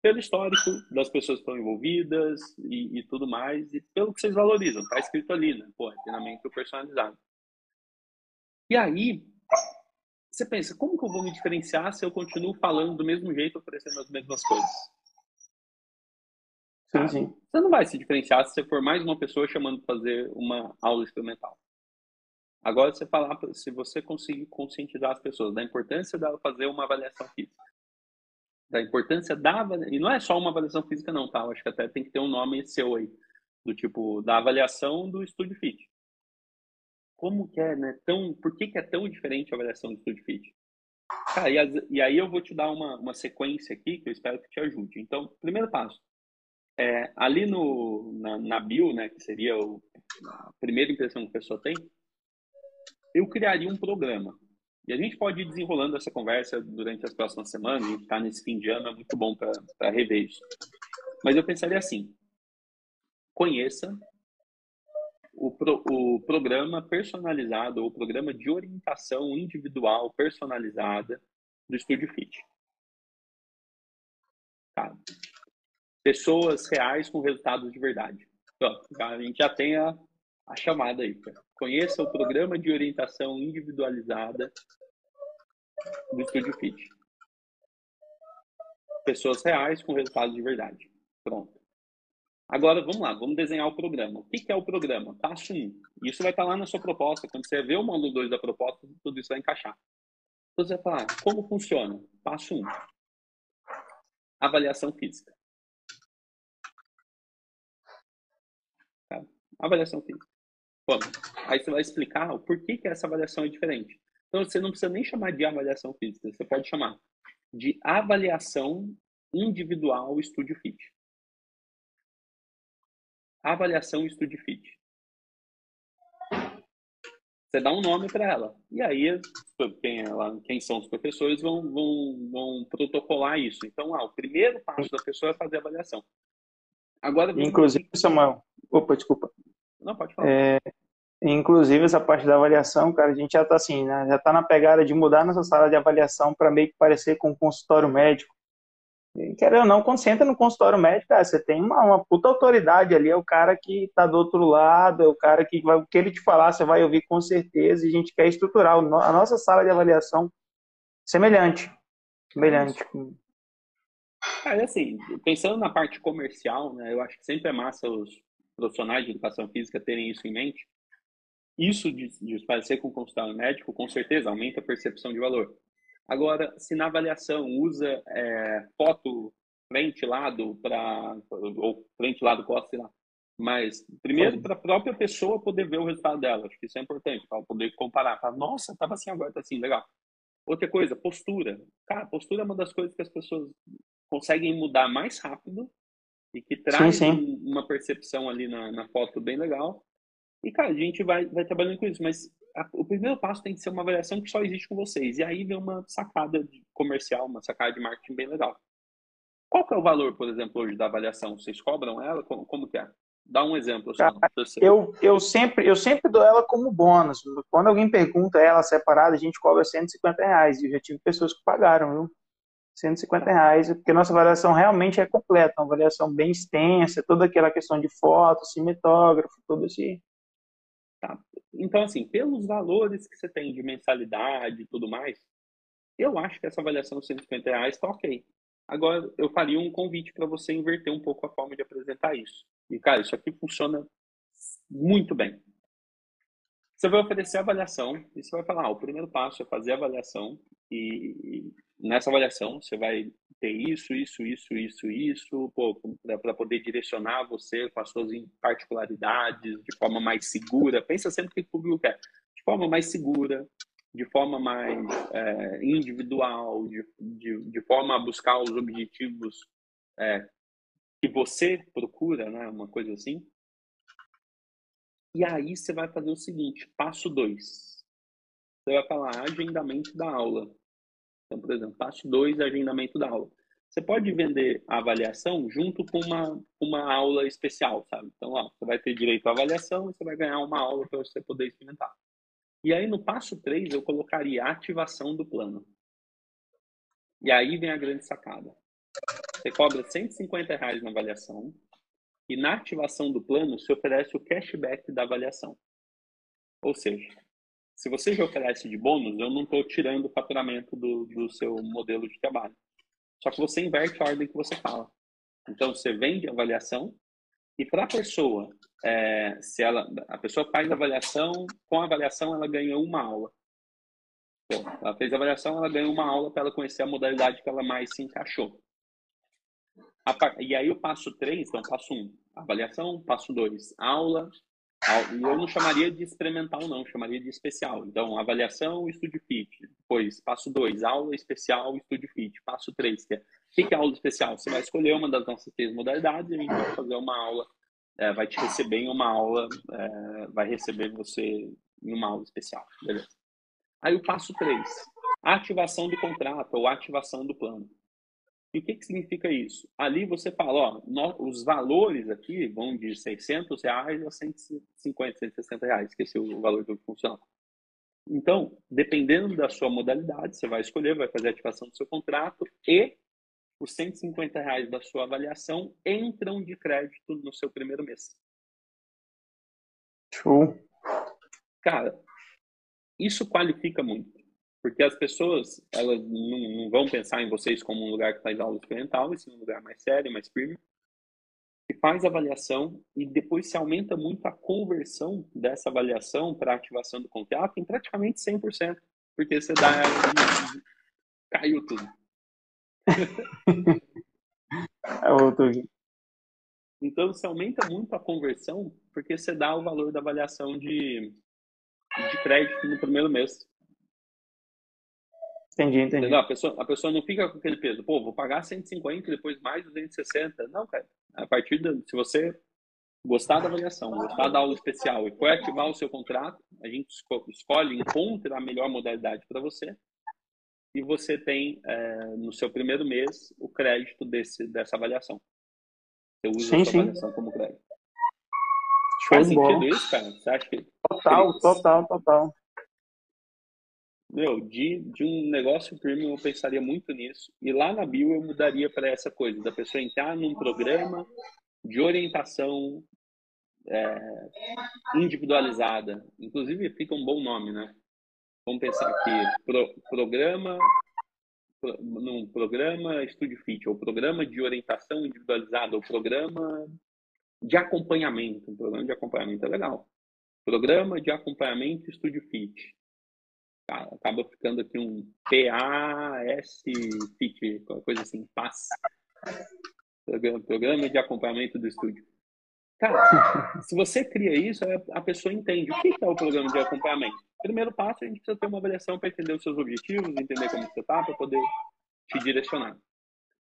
Pelo histórico das pessoas que estão envolvidas e, e tudo mais, e pelo que vocês valorizam. Está escrito ali, né? Pô, é treinamento personalizado. E aí, você pensa, como que eu vou me diferenciar se eu continuo falando do mesmo jeito, oferecendo as mesmas coisas? Sim, sim. Você não vai se diferenciar se você for mais uma pessoa chamando para fazer uma aula experimental. Agora, você falar, se você conseguir conscientizar as pessoas da importância dela fazer uma avaliação física, da importância da e não é só uma avaliação física não, tá? Eu acho que até tem que ter um nome seu aí, do tipo da avaliação do Studio Fit. Como que é, né? Tão, por que, que é tão diferente a avaliação do Studio Fit? Cara, e, as, e aí eu vou te dar uma, uma sequência aqui que eu espero que te ajude. Então, primeiro passo, é, ali no, na, na bio, né, que seria o, a primeira impressão que a pessoa tem, eu criaria um programa. E a gente pode ir desenrolando essa conversa durante as próximas semanas, a está nesse fim de ano, é muito bom para rever isso. Mas eu pensaria assim: conheça o, pro, o programa personalizado, ou o programa de orientação individual personalizada do Studio Fit. Tá. Pessoas reais com resultados de verdade. Pronto, a gente já tem a, a chamada aí. Conheça o programa de orientação individualizada do Studio Fit. Pessoas reais com resultados de verdade. Pronto. Agora, vamos lá, vamos desenhar o programa. O que é o programa? Passo 1. Isso vai estar lá na sua proposta. Quando você ver o módulo 2 da proposta, tudo isso vai encaixar. Então, você vai falar, como funciona? Passo 1. Avaliação física. Tá? Avaliação física. Vamos. Aí você vai explicar o porquê que essa avaliação é diferente. Então, você não precisa nem chamar de avaliação física, você pode chamar de avaliação individual Studio Fit. Avaliação Studio Fit. Você dá um nome para ela. E aí, quem, ela, quem são os professores vão, vão, vão protocolar isso. Então, ah, o primeiro passo da pessoa é fazer a avaliação. Agora, Inclusive, Samuel. Opa, desculpa. Não, pode falar. É, inclusive, essa parte da avaliação, cara, a gente já está assim, né? Já está na pegada de mudar nossa sala de avaliação para meio que parecer com um consultório médico. E, querendo ou não, quando você entra no consultório médico, cara, você tem uma, uma puta autoridade ali, é o cara que está do outro lado, é o cara que vai, o que ele te falar, você vai ouvir com certeza, e a gente quer estruturar a nossa sala de avaliação semelhante. Semelhante. Cara, assim, pensando na parte comercial, né, eu acho que sempre é massa os profissionais de educação física terem isso em mente. Isso de, de parecer com o consultório médico, com certeza, aumenta a percepção de valor. Agora, se na avaliação usa é, foto frente, lado, para ou frente, lado, costa, sei lá. Mas, primeiro, para a própria pessoa poder ver o resultado dela. Acho que isso é importante, para poder comparar. Falar, Nossa, estava assim agora, está assim, legal. Outra coisa, postura. Cara, postura é uma das coisas que as pessoas conseguem mudar mais rápido e que traz sim, sim. uma percepção ali na, na, foto bem legal. E, cara, a gente vai, vai trabalhando com isso, mas a, o primeiro passo tem que ser uma avaliação que só existe com vocês. E aí vem uma sacada comercial, uma sacada de marketing bem legal. Qual que é o valor, por exemplo, hoje da avaliação? Vocês cobram ela? Como, como que é? Dá um exemplo. Assim, eu, eu, sempre, eu sempre dou ela como bônus. Quando alguém pergunta ela separada, a gente cobra 150 reais. E eu já tive pessoas que pagaram, viu? 150 reais, porque nossa avaliação realmente é completa, uma avaliação bem extensa, toda aquela questão de foto, cinetógrafo, tudo esse. Tá. Então, assim, pelos valores que você tem de mensalidade e tudo mais, eu acho que essa avaliação de 150 reais está ok. Agora, eu faria um convite para você inverter um pouco a forma de apresentar isso. E, cara, isso aqui funciona muito bem. Você vai oferecer a avaliação e você vai falar: ah, o primeiro passo é fazer a avaliação e, nessa avaliação você vai ter isso, isso, isso, isso, isso, para poder direcionar você com as suas particularidades de forma mais segura. Pensa sempre que o público quer, de forma mais segura, de forma mais é, individual, de, de, de, forma a buscar os objetivos é, que você procura, né? Uma coisa assim. E aí você vai fazer o seguinte, passo dois. Você vai falar agendamento da aula. Então, por exemplo, passo 2, agendamento da aula. Você pode vender a avaliação junto com uma, uma aula especial, sabe? Então, ó, você vai ter direito à avaliação e você vai ganhar uma aula para você poder experimentar. E aí, no passo 3, eu colocaria a ativação do plano. E aí vem a grande sacada. Você cobra 150 reais na avaliação e na ativação do plano se oferece o cashback da avaliação. Ou seja, se você já oferece de bônus, eu não estou tirando o faturamento do, do seu modelo de trabalho. Só que você inverte a ordem que você fala. Então, você vende a avaliação e para a pessoa, é, se ela, a pessoa faz a avaliação, com a avaliação ela ganha uma aula. Bom, ela fez a avaliação, ela ganha uma aula para ela conhecer a modalidade que ela mais se encaixou. E aí o passo 3, então passo 1, um, avaliação, passo 2, aula, e eu não chamaria de experimental, não, chamaria de especial. Então, avaliação, estúdio fit. Depois, passo 2, aula especial, estúdio fit. Passo 3, que é o que é aula especial? Você vai escolher uma das nossas três modalidades e a gente vai fazer uma aula, é, vai te receber em uma aula, é, vai receber você em uma aula especial. Beleza. Aí o passo 3, ativação do contrato ou ativação do plano. E o que, que significa isso? Ali você fala, ó, os valores aqui vão de 600 reais a 150, 160 reais, é o valor do funcional. Então, dependendo da sua modalidade, você vai escolher, vai fazer a ativação do seu contrato e os 150 reais da sua avaliação entram de crédito no seu primeiro mês. Show. Cara, isso qualifica muito. Porque as pessoas, elas não, não vão pensar em vocês como um lugar que faz aula experimental, esse é um lugar mais sério, mais firme, que faz avaliação e depois se aumenta muito a conversão dessa avaliação para ativação do contrato em praticamente 100%, porque você dá... caiu tudo. é outro. Então, você aumenta muito a conversão porque você dá o valor da avaliação de, de crédito no primeiro mês. Entendi, entendi. Entendeu? A pessoa, a pessoa não fica com aquele peso, pô, vou pagar 150 depois mais 260. Não, cara. A partir de, se você gostar da avaliação, gostar da aula especial e for ativar o seu contrato, a gente escolhe, encontra a melhor modalidade para você e você tem é, no seu primeiro mês o crédito desse, dessa avaliação. Você usa sim, a sua avaliação como crédito. Show Faz sentido isso, cara? Você acha que... Total, total, total. Meu, de, de um negócio premium eu pensaria muito nisso. E lá na bio eu mudaria para essa coisa, da pessoa entrar num programa de orientação é, individualizada. Inclusive fica um bom nome, né? Vamos pensar aqui, pro, programa, pro, num programa Studio Fit, ou programa de orientação individualizada, ou programa de acompanhamento. Um programa de acompanhamento é legal. Programa de acompanhamento Studio Fit acaba ficando aqui um PAS FIT, coisa assim, PAS. Programa, programa de acompanhamento do estúdio. Cara, se você cria isso, a pessoa entende o que é o programa de acompanhamento. Primeiro passo, a gente precisa ter uma avaliação para entender os seus objetivos, entender como você está, para poder te direcionar.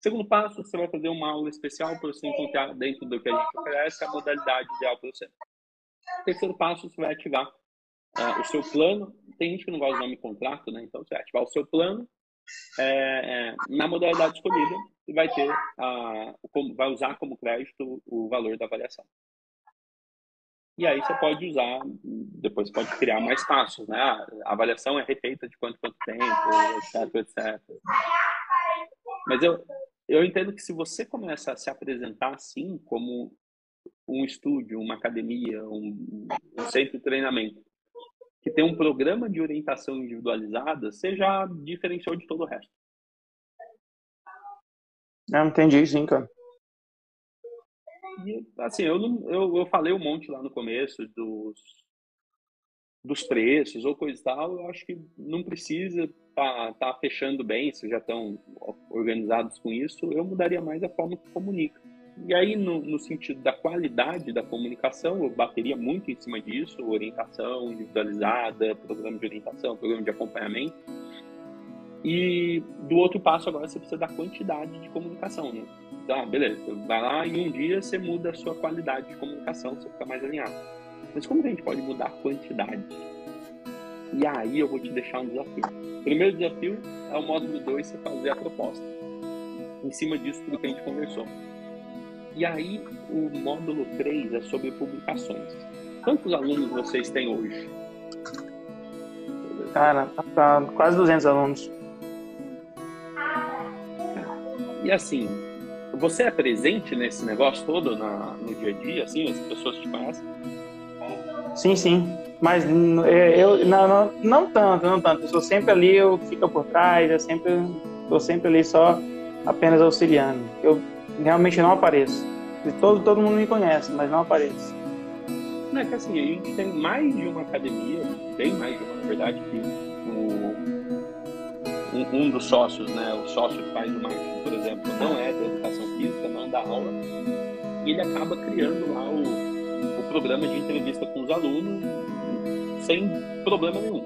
Segundo passo, você vai fazer uma aula especial para você encontrar dentro do que a gente oferece a modalidade ideal para você. Terceiro passo, você vai ativar uh, o seu plano. Tem gente que não gosta do nome contrato, né? Então você vai ativar o seu plano é, é, na modalidade escolhida e vai ter a, vai usar como crédito o valor da avaliação. E aí você pode usar, depois pode criar mais passos, né? A avaliação é refeita de quanto quanto tempo, etc, etc. Mas eu, eu entendo que se você começa a se apresentar assim, como um estúdio, uma academia, um, um centro de treinamento, que tem um programa de orientação individualizada, você já diferenciou de todo o resto. Não, entendi, sim, cara. E, assim, eu, não, eu, eu falei um monte lá no começo dos, dos preços ou coisa e tal, eu acho que não precisa tá, tá fechando bem, se já estão organizados com isso, eu mudaria mais a forma que comunica. E aí, no, no, sentido da qualidade da comunicação, eu bateria muito em cima disso, orientação individualizada, programa de orientação, programa de acompanhamento. E do outro passo agora você precisa da quantidade de comunicação, né? Então, ah, beleza, vai lá em um dia você muda a sua qualidade de comunicação, você fica mais alinhado. Mas como que a gente pode mudar a quantidade? E aí eu vou te deixar um desafio. Primeiro desafio é o módulo 2, você fazer a proposta. em cima disso tudo que a gente conversou. E aí, o módulo 3 é sobre publicações. Quantos alunos vocês têm hoje? Cara, tá quase 200 alunos. E assim, você é presente nesse negócio todo na, no dia a dia, assim, as pessoas te conhecem? Sim, sim. Mas é, eu não, não, não tanto, não tanto. Eu sou sempre ali, eu fico por trás, eu sempre estou sempre ali só apenas auxiliando. Eu realmente não apareço. Todo, todo mundo me conhece, mas não apareço. Não, é que assim, a gente tem mais de uma academia, bem mais de uma, na verdade, que o, um, um dos sócios, né, o sócio que faz o marketing, por exemplo, não é da educação física, não dá aula, e ele acaba criando lá o, o programa de entrevista com os alunos sem problema nenhum.